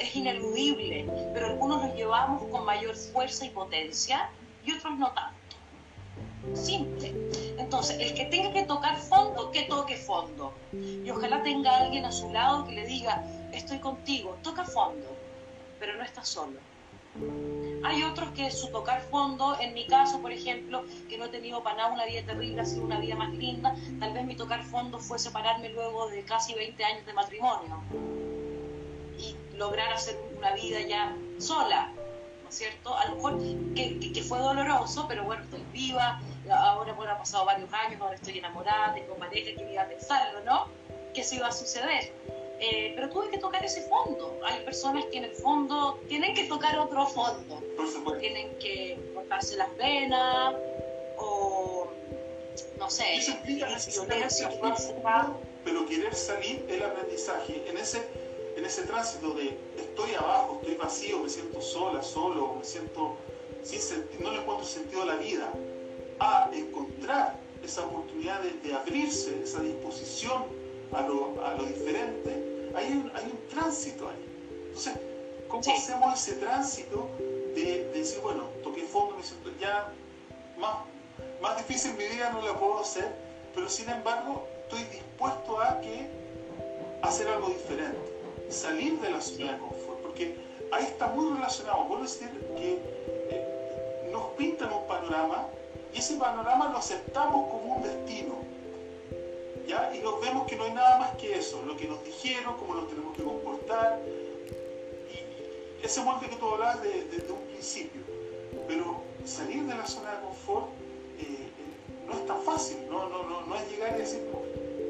es ineludible, pero algunos lo llevamos con mayor fuerza y potencia y otros no tanto. Simple. Entonces, el que tenga que tocar fondo, que toque fondo. Y ojalá tenga alguien a su lado que le diga, estoy contigo, toca fondo, pero no está solo. Hay otros que su tocar fondo, en mi caso, por ejemplo, que no he tenido para nada una vida terrible, ha sido una vida más linda, tal vez mi tocar fondo fue separarme luego de casi 20 años de matrimonio y lograr hacer una vida ya sola, ¿no es cierto? A lo mejor que, que, que fue doloroso, pero bueno, estoy viva, ahora bueno, ha pasado varios años, ahora estoy enamorada, tengo pareja, que iba a pensarlo, ¿no? Que eso iba a suceder. Eh, pero tuve que tocar ese fondo. Hay personas que en el fondo tienen que tocar otro fondo. Tienen que cortarse las venas o, no sé, violencia Pero querer salir el aprendizaje en ese, en ese tránsito de estoy abajo, estoy vacío, me siento sola, solo, me siento sin no le encuentro sentido a la vida a encontrar esa oportunidad de, abrirse, esa disposición a lo, a lo diferente, hay un, hay un, tránsito ahí. Entonces, ¿cómo hacemos ese tránsito de, decir, bueno, toqué fondo, me siento ya más, más difícil en mi vida no la puedo hacer, pero sin embargo estoy dispuesto a que hacer algo diferente, salir de la zona de confort, porque ahí está muy relacionado, puedo decir que eh, nos pintan un panorama y ese panorama lo aceptamos como un destino. ¿ya? Y nos vemos que no hay nada más que eso, lo que nos dijeron, cómo nos tenemos que comportar. Y ese molde que tú hablabas desde un principio. Pero salir de la zona de confort eh, eh, no es tan fácil, no, no, no, no es llegar y decir,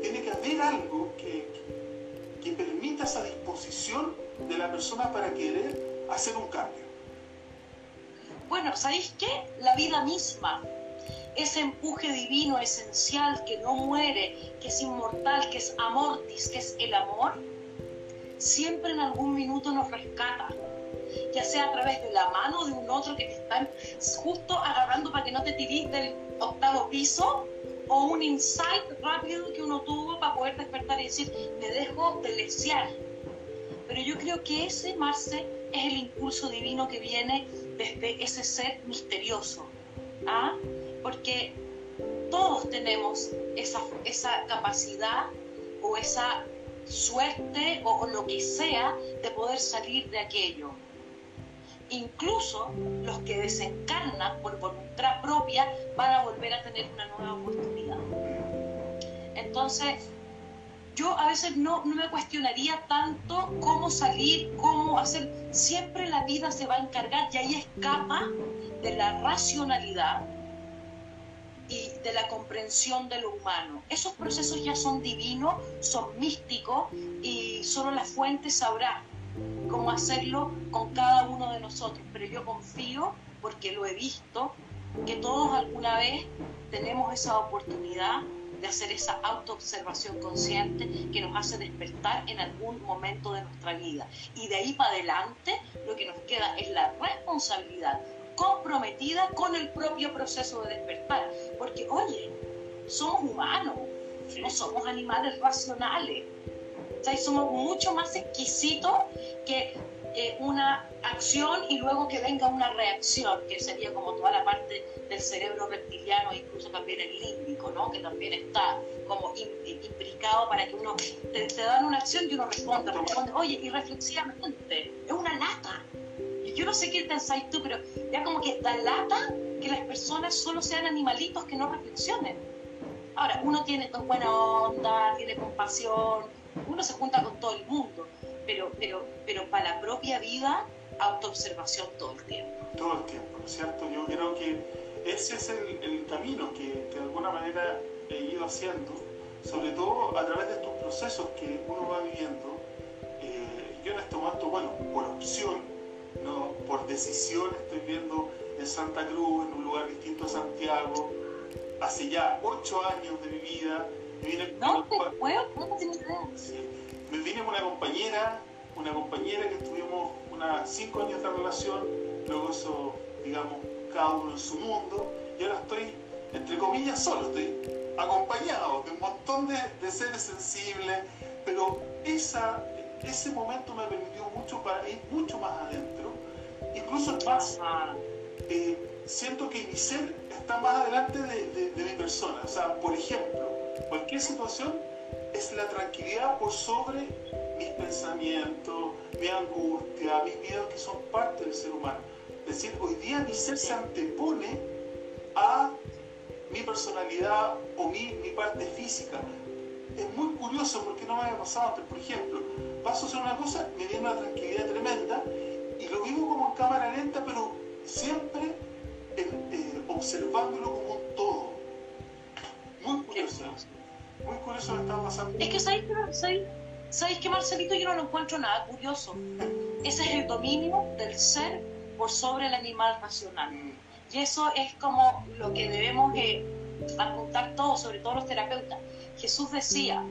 tiene que haber algo que, que esa disposición de la persona para querer hacer un cambio. Bueno, ¿sabéis qué? La vida misma ese empuje divino esencial que no muere, que es inmortal, que es amortis, que es el amor, siempre en algún minuto nos rescata, ya sea a través de la mano de un otro que te está justo agarrando para que no te tirís del octavo piso, o un insight rápido que uno tuvo para poder despertar y decir, me dejo de desear. Pero yo creo que ese, Marce, es el impulso divino que viene desde ese ser misterioso. ¿ah? porque todos tenemos esa, esa capacidad o esa suerte o, lo que sea de poder salir de aquello. Incluso los que desencarnan por voluntad propia van a volver a tener una nueva oportunidad. Entonces, yo a veces no, no, me cuestionaría tanto cómo salir, cómo hacer. Siempre la vida se va a encargar y ahí escapa de la racionalidad y de la comprensión de lo humano. Esos procesos ya son divinos, son místicos y solo la fuente sabrá cómo hacerlo con cada uno de nosotros. Pero yo confío, porque lo he visto, que todos alguna vez tenemos esa oportunidad de hacer esa autoobservación consciente que nos hace despertar en algún momento de nuestra vida. Y de ahí para adelante lo que nos queda es la responsabilidad comprometida con el propio proceso de despertar. Porque, oye, somos humanos, no somos animales racionales. Sea, somos mucho más exquisitos que eh, una acción y luego que venga una reacción, que sería como toda la parte del cerebro reptiliano, incluso también el límbico, ¿no? que también está como implicado para que uno te, dan una acción y uno responde, responde, oye, y reflexivamente, es una lata. Yo no sé qué pensáis tú, pero ya como que da lata que las personas solo sean animalitos que no reflexionen. Ahora, uno tiene buena onda, tiene compasión, uno se junta con todo el mundo, pero, pero, pero para la propia vida, autoobservación todo el tiempo. Todo el tiempo, ¿no es cierto? Yo creo que ese es el, camino que, de alguna manera he ido haciendo, sobre todo a través de estos procesos que uno va viviendo. Eh, yo en este momento, bueno, por opción, no por decisión, estoy viendo en Santa Cruz, en un lugar distinto a Santiago, hace ya ocho años de mi vida. Vine no, te puedo, no me vine con una compañera, una compañera que tuvimos unas cinco años de relación, luego eso, digamos, cada uno en su mundo, y ahora estoy, entre comillas, solo, estoy acompañado de un montón de, seres sensibles, pero esa, ese momento me permitió mucho para ir mucho más adentro, incluso más, eh, siento que mi ser está más adelante de, de mi persona, o sea, por ejemplo, cualquier situación es la tranquilidad por sobre mis pensamientos, mi angustia, mis miedos que son parte del ser humano. Es decir, hoy día mi ser se antepone a mi personalidad o mi, parte física. Es muy curioso porque no me había pasado antes. Por ejemplo, paso a hacer una cosa, me viene una tranquilidad tremenda y lo vivo como en cámara lenta, pero siempre eh, observándolo como un todo. Muy curioso. Muy curioso lo que está pasando. Es que ¿sabéis, ¿sabéis, ¿sabéis que Marcelito yo no lo encuentro nada curioso? Ese es el dominio del ser por sobre el animal racional. Y eso es como lo que debemos eh, apuntar todos, sobre todo los terapeutas. Jesús decía,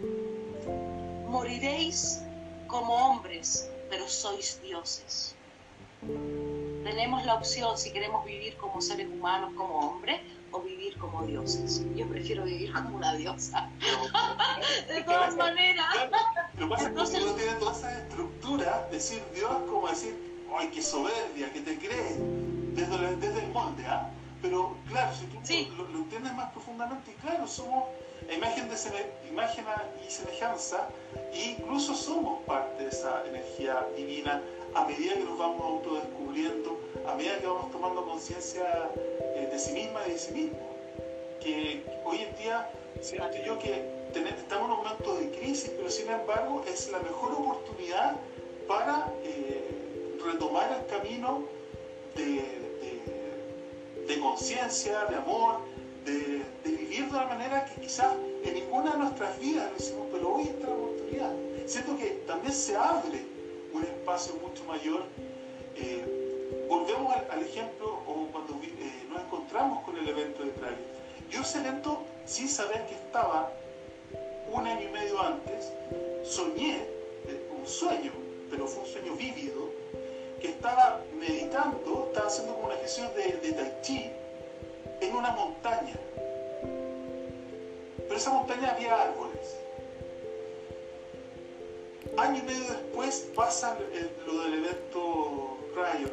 moriréis como hombres, pero sois dioses. Tenemos la opción si queremos vivir como seres humanos, como hombres, o vivir como dioses. Yo prefiero vivir como una diosa. de todas maneras. Lo que pasa es que uno tiene toda esa estructura, decir Dios como decir ¡ay, qué soberbia! que te crees? Desde, desde el molde, ¿ah? Pero claro, si tú lo, entiendes más profundamente, claro, somos imagen, de imagen y semejanza, e incluso somos parte de esa energía divina a medida que nos vamos autodescubriendo, a medida que vamos tomando conciencia eh, de sí misma y de sí mismo. Que hoy en día siento yo que estamos en un momento de crisis, pero sin embargo es la mejor oportunidad para eh, retomar el camino de, conciencia, de amor, de, vivir de una manera que quizás en ninguna de nuestras vidas lo hicimos, pero hoy está la oportunidad. Siento que también se abre un espacio mucho mayor. Eh, volvemos al, ejemplo o cuando eh, nos encontramos con el evento de Prague. Yo ese evento, sin saber que estaba un año y medio antes, soñé eh, un sueño, pero fue un sueño vívido, que estaba meditando, estaba haciendo como una gestión de, de Tai Chi en una montaña. Pero esa montaña había árboles. Año y medio después pasa lo del evento Rayo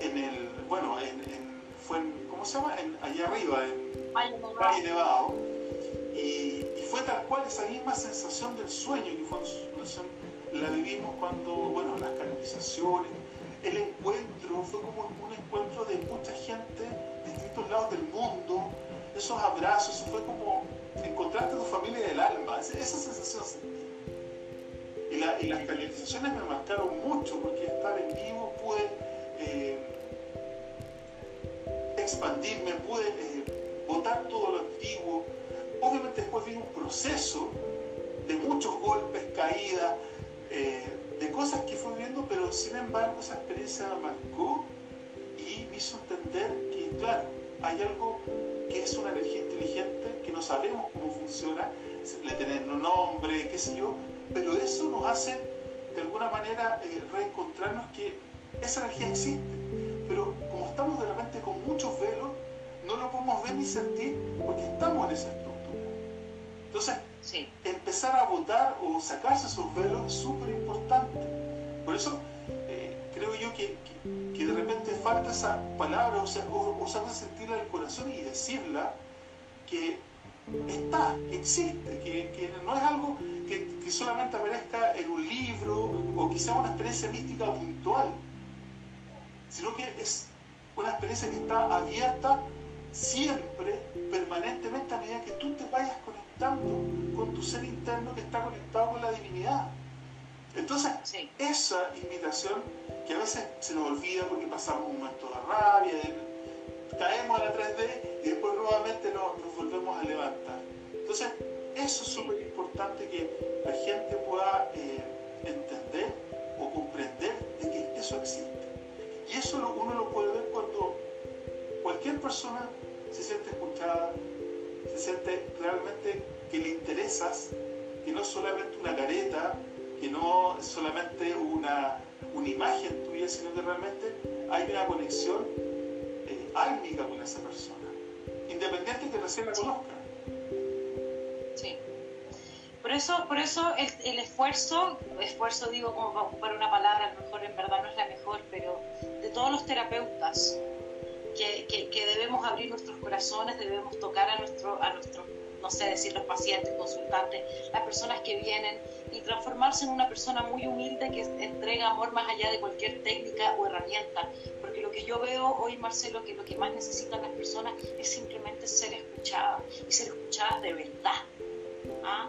en el, bueno, en, fue en, ¿cómo se llama? En, allá arriba, en Valle Nevado. Y, y, fue tal cual esa misma sensación del sueño, que fue la vivimos cuando, bueno, las canalizaciones, el encuentro, fue como un encuentro de mucha gente de distintos lados del mundo, esos abrazos, fue como encontrarte a tu familia del alma, esa, sensación Y, las canalizaciones me marcaron mucho porque estar en vivo pude eh, expandirme, pude eh, botar todo lo antiguo. Obviamente después vino un proceso de muchos golpes, caídas, eh, de cosas que fui viendo, pero sin embargo esa experiencia me marcó y me hizo entender que, claro, hay algo que es una energía inteligente, que no sabemos cómo funciona, le tenemos un nombre, qué sé yo, pero eso nos hace de alguna manera eh, reencontrarnos que esa energía existe, pero como estamos de repente con muchos velos, no lo podemos ver ni sentir porque estamos en esa estructura. Entonces, empezar a votar o sacarse esos velos es súper importante. Por eso creo yo que, que, de repente falta esa palabra, o sea, o, sentirla del corazón y decirla que está, existe, que, no es algo que, que, solamente aparezca en un libro o quizá una experiencia mística puntual, sino que es una experiencia que está abierta siempre, permanentemente, a medida que tú te vayas conectando con tu ser interno que está conectado con la divinidad. Entonces, esa invitación que a veces se nos olvida porque pasamos un momento de rabia, caemos a la 3D y después nuevamente nos, volvemos a levantar. Entonces, eso es súper importante que la gente pueda eh, entender o comprender de que eso existe. Y eso uno lo puede ver cuando cualquier persona se siente escuchada, se siente realmente que le interesas, que no es solamente una careta, que no es solamente una, una imagen tuya, sino que realmente hay una conexión eh, álmica con esa persona, independiente que recién la conozca. Sí. Por eso, por eso el, esfuerzo, esfuerzo digo como para ocupar una palabra, a lo mejor en verdad no es la mejor, pero de todos los terapeutas, que, debemos abrir nuestros corazones, debemos tocar a nuestro, a nuestro, no sé decir los pacientes, consultantes, las personas que vienen y transformarse en una persona muy humilde que entrega amor más allá de cualquier técnica o herramienta. Porque lo que yo veo hoy, Marcelo, que lo que más necesitan las personas es simplemente ser escuchadas y ser escuchadas de verdad. ¿Ah?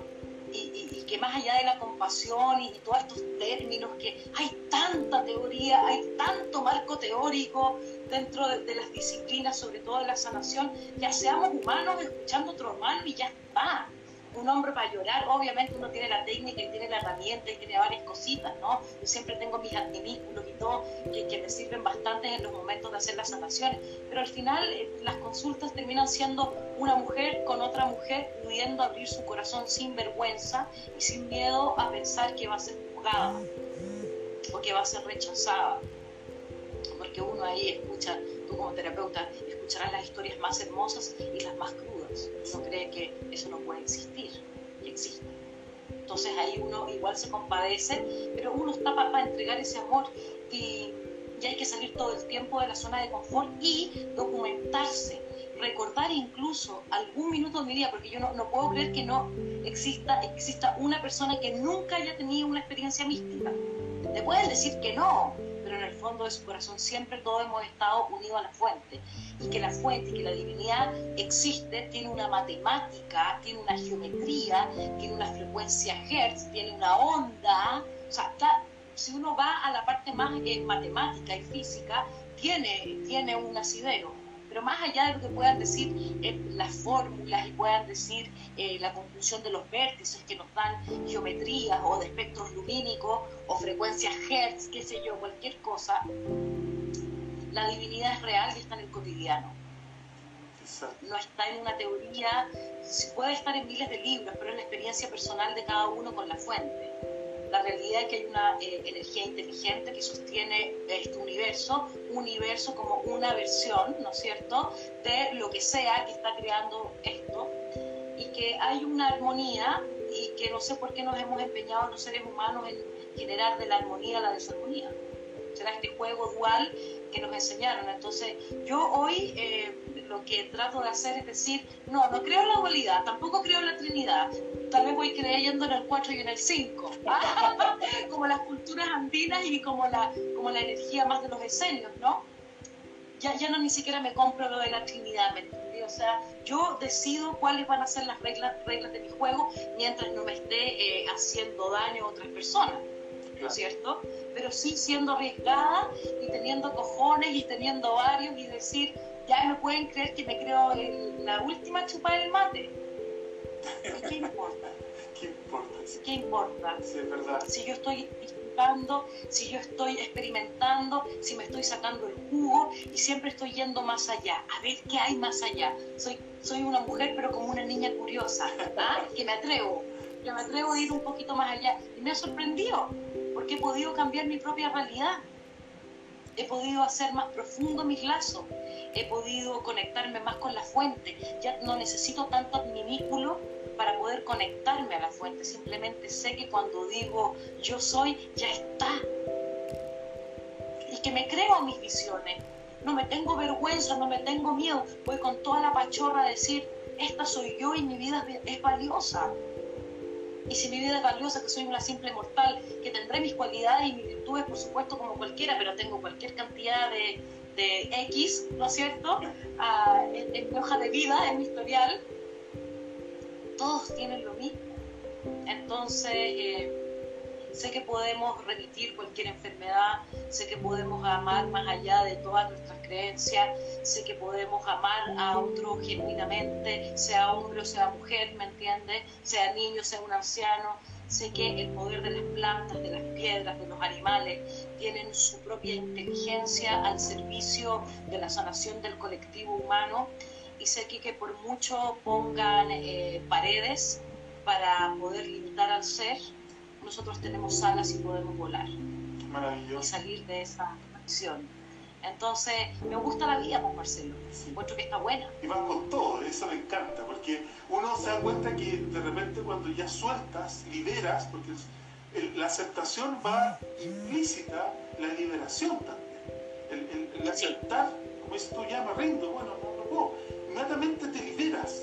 y, que más allá de la compasión y, todos estos términos, que hay tanta teoría, hay tanto marco teórico dentro de, las disciplinas, sobre todo de la sanación, ya seamos humanos escuchando otro humano y ya está un hombre para llorar, obviamente uno tiene la técnica y tiene la herramienta y tiene varias cositas, ¿no? Yo siempre tengo mis antimículos y todo que, que, me sirven bastante en los momentos de hacer las sanaciones, pero al final eh, las consultas terminan siendo una mujer con otra mujer pudiendo abrir su corazón sin vergüenza y sin miedo a pensar que va a ser juzgada o que va a ser rechazada. Porque uno ahí escucha, tú como terapeuta, escucharás las historias más hermosas y las más crudas. Uno cree que eso no puede existir y existe. Entonces ahí uno igual se compadece, pero uno está para, entregar ese amor y, y hay que salir todo el tiempo de la zona de confort y documentarse recordar incluso algún minuto de mi vida, porque yo no, no, puedo creer que no exista, exista una persona que nunca haya tenido una experiencia mística. Te pueden decir que no, pero en el fondo de su corazón siempre todos hemos estado unidos a la fuente. Y que la fuente, y que la divinidad existe, tiene una matemática, tiene una geometría, tiene una frecuencia Hertz, tiene una onda. O sea, si uno va a la parte más eh, matemática y física, tiene, tiene un asidero pero más allá de lo que puedan decir eh, las fórmulas y puedan decir eh, la conclusión de los vértices que nos dan geometrías o de espectros lumínicos o frecuencias Hertz, qué sé yo, cualquier cosa, la divinidad es real y está en el cotidiano. No está en una teoría, puede estar en miles de libros, pero es la experiencia personal de cada uno con la fuente la realidad es que hay una eh, energía inteligente que sostiene este universo, universo como una versión, ¿no es cierto?, de lo que sea que está creando esto, y que hay una armonía y que no sé por qué nos hemos empeñado los seres humanos en generar de la armonía la desarmonía. Será este juego dual que nos enseñaron. Entonces, yo hoy eh, lo que trato de hacer es decir, no, no creo en la dualidad, tampoco creo en la Trinidad, tal vez voy creyendo en el 4 y en el 5, como las culturas andinas y como la, como la energía más de los esenios, ¿no? Ya, ya no ni siquiera me compro lo de la Trinidad, ¿me entendí? O sea, yo decido cuáles van a ser las reglas, reglas de mi juego mientras no me esté eh, haciendo daño a otras personas, ¿no es cierto? Pero sí siendo arriesgada y teniendo cojones y teniendo varios y decir, ya me pueden creer que me creo la última chupa del mate. qué importa? ¿Qué importa? ¿Qué importa? Sí, es verdad. Si yo estoy disfrutando, si yo estoy experimentando, si me estoy sacando el jugo y siempre estoy yendo más allá, a ver qué hay más allá. Soy, soy una mujer, pero como una niña curiosa, ¿ah? que me atrevo, que me atrevo a ir un poquito más allá. Y me ha sorprendido, porque he podido cambiar mi propia realidad. He podido hacer más profundo mis lazos, he podido conectarme más con la fuente. Ya no necesito tanto adminículo para poder conectarme a la fuente. Simplemente sé que cuando digo yo soy, ya está. Y que me creo mis visiones. No me tengo vergüenza, no me tengo miedo. Voy con toda la pachorra a decir, esta soy yo y mi vida es valiosa. Y si mi vida es valiosa, que soy una simple mortal, que tendré mis cualidades y mis virtudes, por supuesto, como cualquiera, pero tengo cualquier cantidad de, de X, ¿no es cierto?, ah, en, mi hoja de vida, en mi historial, todos tienen lo mismo. Entonces, eh, sé que podemos remitir cualquier enfermedad, sé que podemos amar más allá de todas nuestras creencias, sé que podemos amar a otro genuinamente, sea hombre o sea mujer, ¿me entiendes? Sea niño, sea un anciano. Sé que el poder de las plantas, de las piedras, de los animales, tienen su propia inteligencia al servicio de la sanación del colectivo humano y sé que, por mucho pongan eh, paredes para poder limitar al ser, nosotros tenemos alas y podemos volar. Maravilloso. Y salir de esa acción. Entonces, me gusta la vida, pues Marcelo. Encuentro que está buena. Y vas con todo, eso me encanta, porque uno se da cuenta que de repente cuando ya sueltas, liberas, porque la aceptación va implícita la liberación también. El, el, aceptar, como dices tú, ya me rindo, bueno, no, no puedo. Inmediatamente te liberas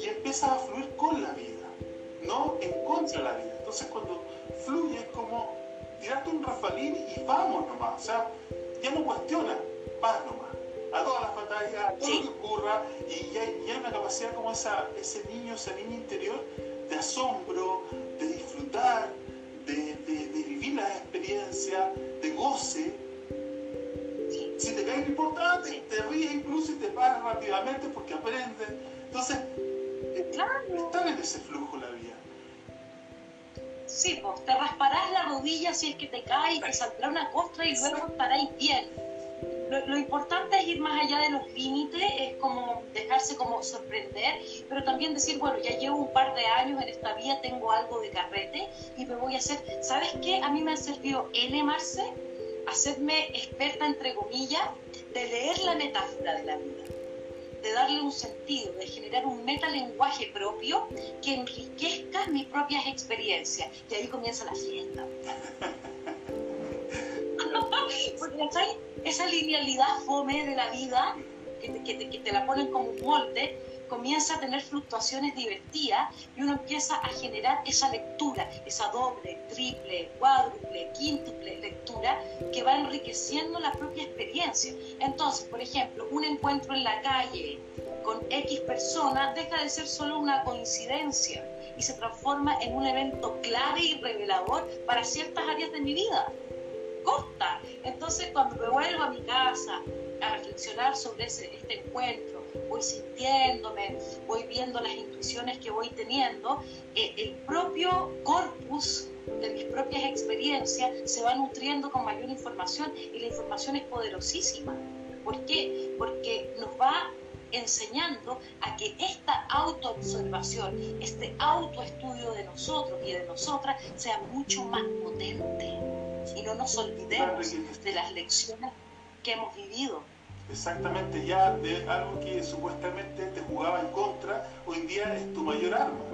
y empiezas a fluir con la vida, no en contra de la vida. Entonces cuando fluye es como tirarte un rafalín y vamos nomás. O sea, ya no cuestiona, vas nomás. A todas las batallas, a todo lo que ocurra, y ya, hay una capacidad como esa, ese niño, esa niña interior de asombro, de disfrutar, de, vivir las experiencias, de goce. Si te cae lo importante, te ríes incluso y te paras rápidamente porque aprendes. Entonces, claro. estar en ese flujo. Sí, pues te rasparás la rodilla si es que te caes, te saldrá una costra y luego estaréis bien. Lo, importante es ir más allá de los límites, es como dejarse como sorprender, pero también decir, bueno, ya llevo un par de años en esta vida, tengo algo de carrete y me voy a hacer, ¿sabes qué? A mí me ha servido N, Marce, hacerme experta, entre comillas, de leer la metáfora de la vida un sentido, de generar un metalenguaje propio que enriquezca mis propias experiencias. Y ahí comienza la fiesta. Porque esa linealidad fome de la vida, que te, que, te, que te la ponen como un molde, comienza a tener fluctuaciones divertidas y uno empieza a generar esa lectura, esa doble, triple, cuádruple, quíntuple lectura que va enriqueciendo la propia experiencia. Entonces, por ejemplo, un encuentro en la calle con X persona deja de ser solo una coincidencia y se transforma en un evento clave y revelador para ciertas áreas de mi vida. Corta. Entonces, cuando me vuelvo a mi casa a reflexionar sobre ese, este encuentro, voy sintiéndome, voy viendo las intuiciones que voy teniendo, eh, el propio corpus de mis propias experiencias se va nutriendo con mayor información y la información es poderosísima. ¿Por qué? Porque nos va enseñando a que esta autoobservación, este autoestudio de nosotros y de nosotras sea mucho más potente. Y no nos olvidemos de las lecciones que hemos vivido. Exactamente ya de algo que supuestamente te jugaba en contra, hoy en día es tu mayor arma,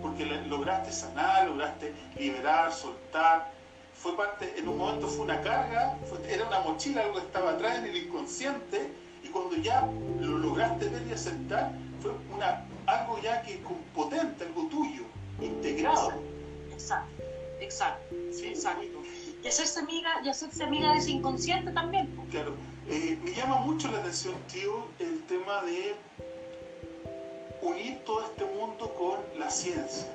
porque lograste sanar, lograste liberar, soltar, fue parte, en un momento fue una carga, era una mochila, algo que estaba atrás en el inconsciente, y cuando ya lo lograste ver y aceptar, fue una, algo ya que con potente, algo tuyo, integrado. Exacto, exacto, sí, exacto. Y hacerse amiga, y hacerse amiga de ese inconsciente también. Claro eh, me llama mucho la atención, tío, el tema de unir todo este mundo con la ciencia.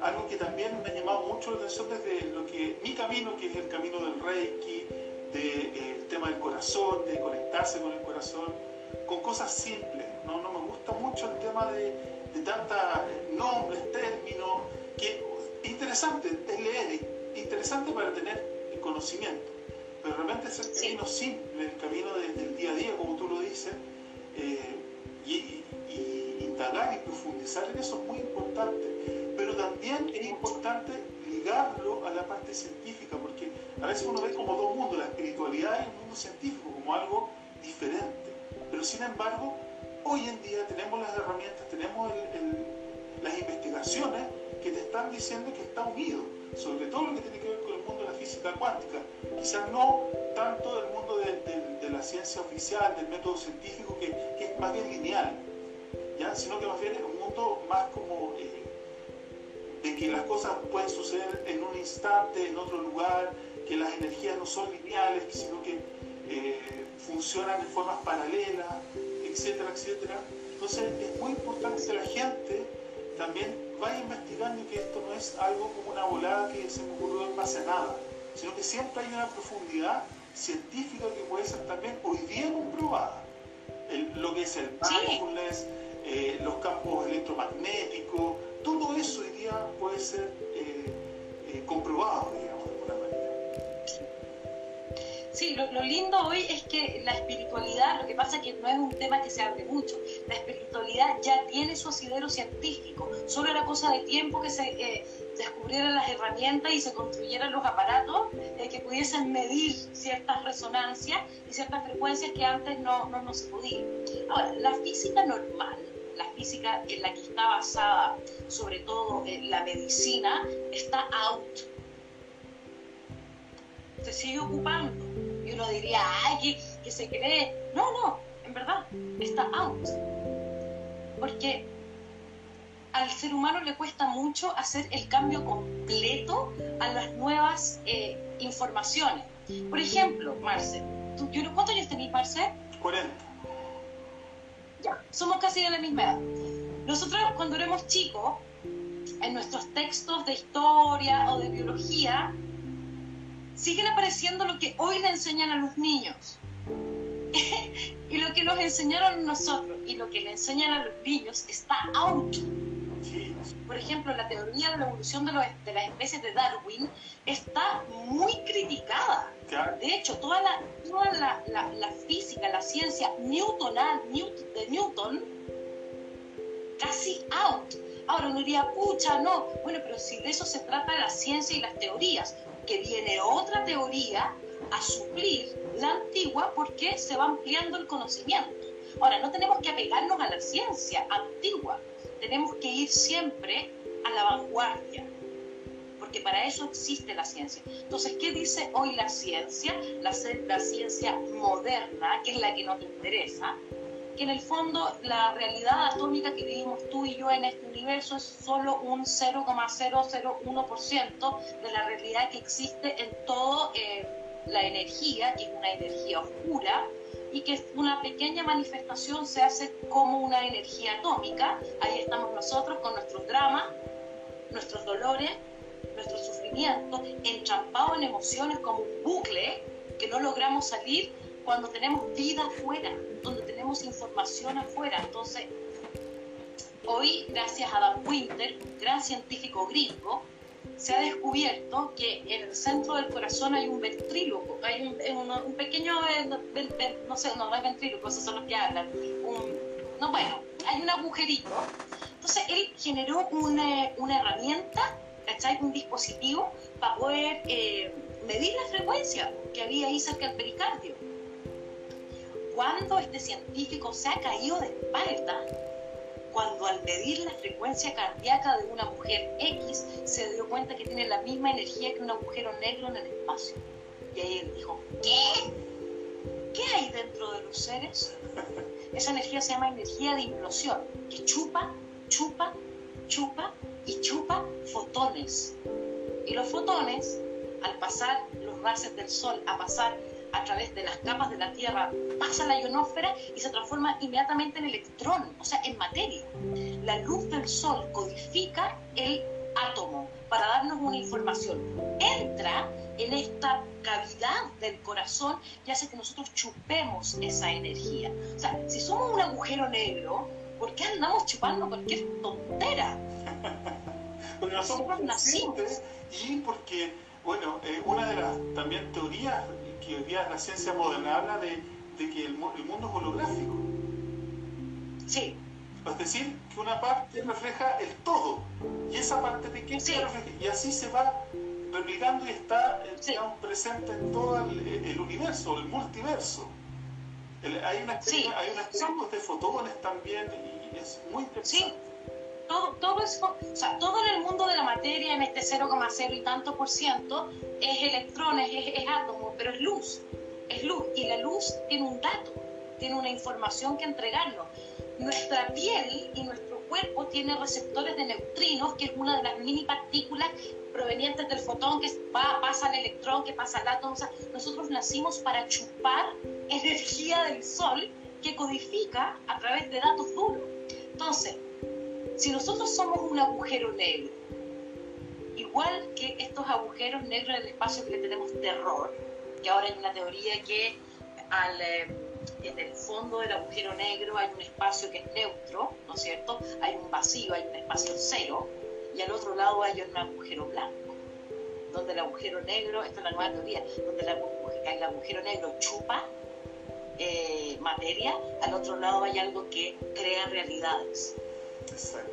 Algo que también me ha llamado mucho la atención desde lo que mi camino, que es el camino del Reiki, del eh, tema del corazón, de conectarse con el corazón, con cosas simples. No, no me gusta mucho el tema de, de tantos nombres, términos, que interesante es leer, interesante para tener conocimiento pero realmente es el camino simple, el camino del día a día, como tú lo dices, eh, y, indagar y profundizar en eso es muy importante. Pero también es importante ligarlo a la parte científica, porque a veces uno ve como dos mundos, la espiritualidad y el mundo científico, como algo diferente. Pero sin embargo, hoy en día tenemos las herramientas, tenemos las investigaciones que te están diciendo que está unido, sobre todo lo que tiene que ver con el mundo de la física cuántica. Quizás no tanto del mundo de, la ciencia oficial, del método científico, que, es más bien lineal, ¿ya? sino que más bien es un mundo más como eh, de que las cosas pueden suceder en un instante, en otro lugar, que las energías no son lineales, sino que eh, funcionan de formas paralelas, etcétera, etcétera. Entonces es muy importante que la gente también vaya investigando que esto no es algo como una volada que se me ocurrió en base a nada, sino que siempre hay una profundidad científica que puede ser también hoy día comprobada. lo que es el mindfulness, eh, los campos electromagnéticos, todo eso hoy día puede ser eh, eh, comprobado, digamos. Sí, lo, lindo hoy es que la espiritualidad, lo que pasa es que no es un tema que se hable mucho, la espiritualidad ya tiene su asidero científico, solo era cosa de tiempo que se eh, descubrieran las herramientas y se construyeran los aparatos eh, que pudiesen medir ciertas resonancias y ciertas frecuencias que antes no, no, no se podían. Ahora, la física normal, la física en la que está basada sobre todo en la medicina, está out. Se sigue ocupando y uno diría, ay, que, se cree. No, no, en verdad, está out. Porque al ser humano le cuesta mucho hacer el cambio completo a las nuevas eh, informaciones. Por ejemplo, Marce, ¿cuántos años tenés, Marce? 40. Ya, somos casi de la misma edad. Nosotros cuando éramos chicos, en nuestros textos de historia o de biología, siguen apareciendo lo que hoy le enseñan a los niños. y lo que nos enseñaron nosotros y lo que le enseñan a los niños está out. Por ejemplo, la teoría de la evolución de, de las especies de Darwin está muy criticada. De hecho, toda, la, toda la, la, física, la ciencia newtonal de Newton, casi out. Ahora uno diría, pucha, no. Bueno, pero si de eso se trata la ciencia y las teorías que viene otra teoría a suplir la antigua porque se va ampliando el conocimiento. Ahora, no tenemos que apegarnos a la ciencia antigua, tenemos que ir siempre a la vanguardia, porque para eso existe la ciencia. Entonces, ¿qué dice hoy la ciencia? La, la ciencia moderna, que es la que nos interesa, que en el fondo la realidad atómica que vivimos tú y yo en este universo es solo un 0,001% de la realidad que existe en toda eh, la energía, que es una energía oscura, y que una pequeña manifestación se hace como una energía atómica. Ahí estamos nosotros con nuestros dramas, nuestros dolores, nuestros sufrimientos, entrampados en emociones como un bucle que no logramos salir cuando tenemos vida afuera, donde tenemos información afuera. Entonces, hoy, gracias a Dan Winter, un gran científico gringo, se ha descubierto que en el centro del corazón hay un ventríloco, hay un, pequeño, eh, no sé, no, es ventríloco, esos son los que hablan, no, bueno, hay un agujerito. Entonces, él generó una, una herramienta, ¿cachai? Un dispositivo para poder eh, medir la frecuencia que había ahí cerca del pericardio cuando este científico se ha caído de espalda, cuando al medir la frecuencia cardíaca de una mujer X se dio cuenta que tiene la misma energía que un agujero negro en el espacio. Y ahí él dijo, ¿qué? ¿Qué hay dentro de los seres? Esa energía se llama energía de implosión, que chupa, chupa, chupa y chupa fotones. Y los fotones, al pasar los gases del Sol, a pasar a través de las capas de la Tierra pasa la ionósfera y se transforma inmediatamente en electrón, o sea, en materia. La luz del Sol codifica el átomo para darnos una información. Entra en esta cavidad del corazón y hace que nosotros chupemos esa energía. O sea, si somos un agujero negro, ¿por qué andamos chupando cualquier tontera? porque no somos conscientes y porque, bueno, eh, una de las también teorías que hoy día la ciencia moderna habla de, que el, mundo es holográfico. Sí. Es decir, que una parte refleja el todo y esa parte pequeña refleja, y así se va replicando y está eh, presente en todo el, universo, el multiverso. hay una hay unos de fotones también y es muy interesante. Todo, todo eso, o sea, todo en el mundo de la materia, en este 0,0 y tanto por ciento, es electrones, es, es átomos, pero es luz, es luz. Y la luz tiene un dato, tiene una información que entregarnos. Nuestra piel y nuestro cuerpo tiene receptores de neutrinos, que es una de las mini partículas provenientes del fotón que va, pasa al electrón, que pasa al átomo. O sea, nosotros nacimos para chupar energía del sol que codifica a través de datos duros. Entonces, si nosotros somos un agujero negro, igual que estos agujeros negros en el espacio que le tenemos terror, que ahora hay una teoría que al, eh, en el fondo del agujero negro hay un espacio que es neutro, ¿no es cierto? Hay un vacío, hay un espacio cero, y al otro lado hay un agujero blanco, donde el agujero negro, esta es la nueva teoría, donde el agujero negro chupa eh, materia, al otro lado hay algo que crea realidades. Exacto.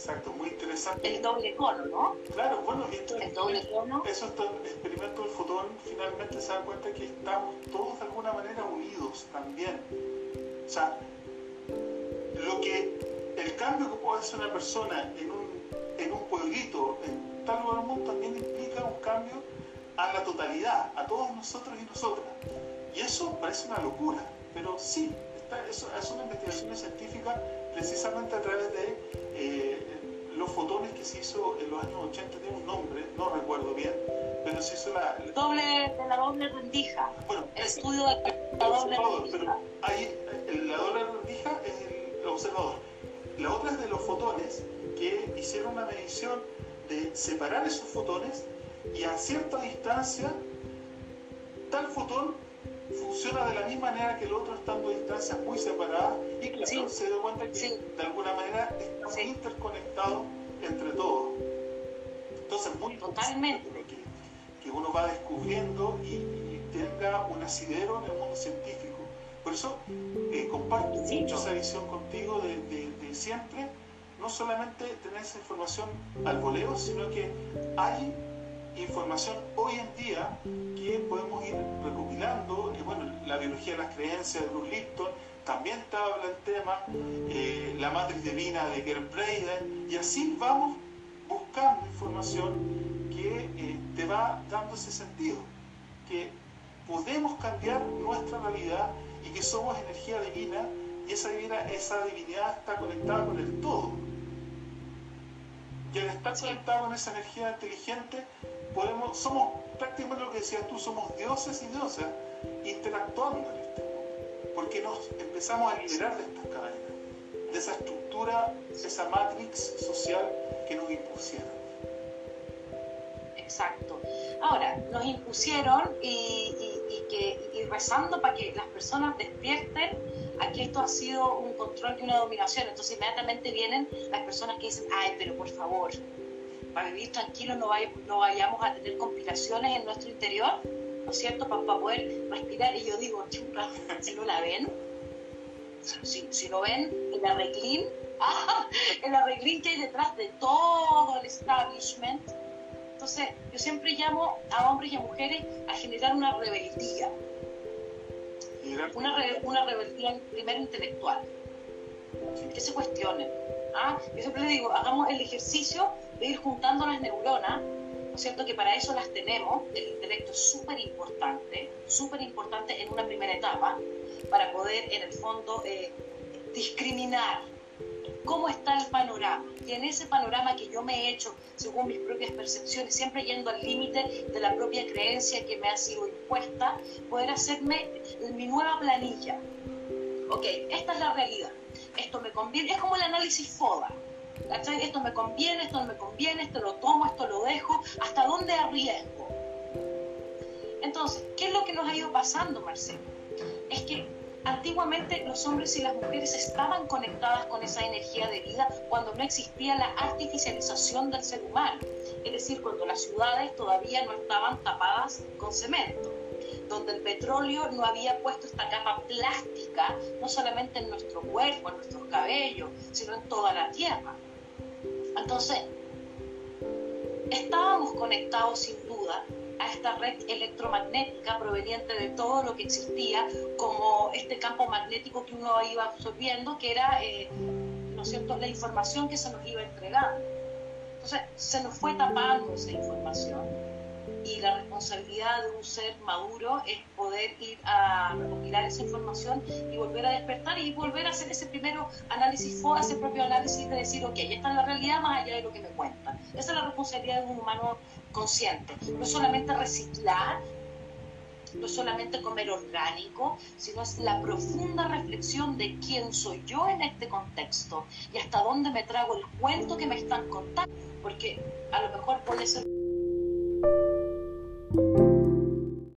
Exacto, muy interesante. El doble cono, ¿no? Claro, bueno, esto, el doble cono. Eso, este experimento del fotón, finalmente se da cuenta que estamos todos de alguna manera unidos también. O sea, lo que, el cambio que puede hacer una persona en un, en un pueblito, en tal lugar del mundo, también implica un cambio a la totalidad, a todos nosotros y nosotras. Y eso parece una locura, pero sí, está, eso, es una investigación científica precisamente a través de eh, los fotones que se hizo en los años 80, tiene un nombre, no recuerdo bien, pero se hizo la... Doble, de la doble rendija. Bueno, el estudio de la doble rendija. Pero ahí, la doble rendija es el observador. La otra es de los fotones que hicieron una medición de separar esos fotones y a cierta distancia tal fotón funciona de la misma manera que el otro estando a distancias muy separadas y claro, se da cuenta que de alguna manera estamos interconectados entre todos. Entonces, muy totalmente que, que uno va descubriendo y, tenga un asidero en el mundo científico. Por eso eh, comparto mucho esa visión contigo de, de siempre, no solamente tener esa información al voleo, sino que hay información hoy en día que podemos ir recopilando, y bueno, la biología de las creencias de Bruce Lipton, también te habla el tema, eh, la matriz divina de Gerd Breiden, y así vamos buscando información que eh, te va dando ese sentido, que podemos cambiar nuestra realidad y que somos energía divina y esa, divina, esa divinidad está conectada con el todo. Y al estar conectado con esa energía inteligente, podemos, somos prácticamente lo que decías tú, somos dioses y diosas interactuando en este mundo, porque nos empezamos a liberar de estas cadenas, de esa estructura, de esa matrix social que nos impusieron. Exacto. Ahora, nos impusieron y, que, y rezando para que las personas despierten a que esto ha sido un control y una dominación. Entonces inmediatamente vienen las personas que dicen, ay, pero por favor, para vivir tranquilos, no, no vayamos a tener complicaciones en nuestro interior, ¿no es cierto? Para, poder respirar. Y yo digo, chupa, si no la ven, si, si no ven el arreglín, ah, el arreglín que hay detrás de todo el establishment. Entonces, yo siempre llamo a hombres y a mujeres a generar una rebeldía. Una, una rebeldía primero intelectual. Que se cuestionen. ¿Ah? Yo siempre le digo, hagamos el ejercicio de ir juntando las neuronas, ¿no es cierto? Que para eso las tenemos, el intelecto es súper importante, súper importante en una primera etapa, para poder en el fondo eh, discriminar cómo está el panorama. Y en ese panorama que yo me he hecho según mis propias percepciones, siempre yendo al límite de la propia creencia que me ha sido impuesta, poder hacerme mi nueva planilla. Ok, esta es la realidad. Esto me conviene, es como el análisis FODA. Esto me conviene, esto no me conviene, esto lo tomo, esto lo dejo, ¿hasta dónde arriesgo? Entonces, ¿qué es lo que nos ha ido pasando, Marcelo? Es que antiguamente los hombres y las mujeres estaban conectadas con esa energía de vida cuando no existía la artificialización del ser humano, es decir, cuando las ciudades todavía no estaban tapadas con cemento, donde el petróleo no había puesto esta capa plástica, no solamente en nuestro cuerpo, en nuestros cabellos, sino en toda la tierra. Entonces, estábamos conectados sin duda a esta red electromagnética proveniente de todo lo que existía, como este campo magnético que uno iba absorbiendo, que era, eh, ¿no cierto?, la información que se nos iba entregando. Entonces, se nos fue tapando esa información y la responsabilidad de un ser maduro es poder ir a recopilar esa información y volver a despertar y volver a hacer ese primero análisis FODA, ese propio análisis de decir, ok, ya está en la realidad más allá de lo que me cuentan. Esa es la responsabilidad de un humano consciente. No solamente reciclar, no solamente comer orgánico, sino es la profunda reflexión de quién soy yo en este contexto y hasta dónde me trago el cuento que me están contando, porque a lo mejor puede ser Thank you.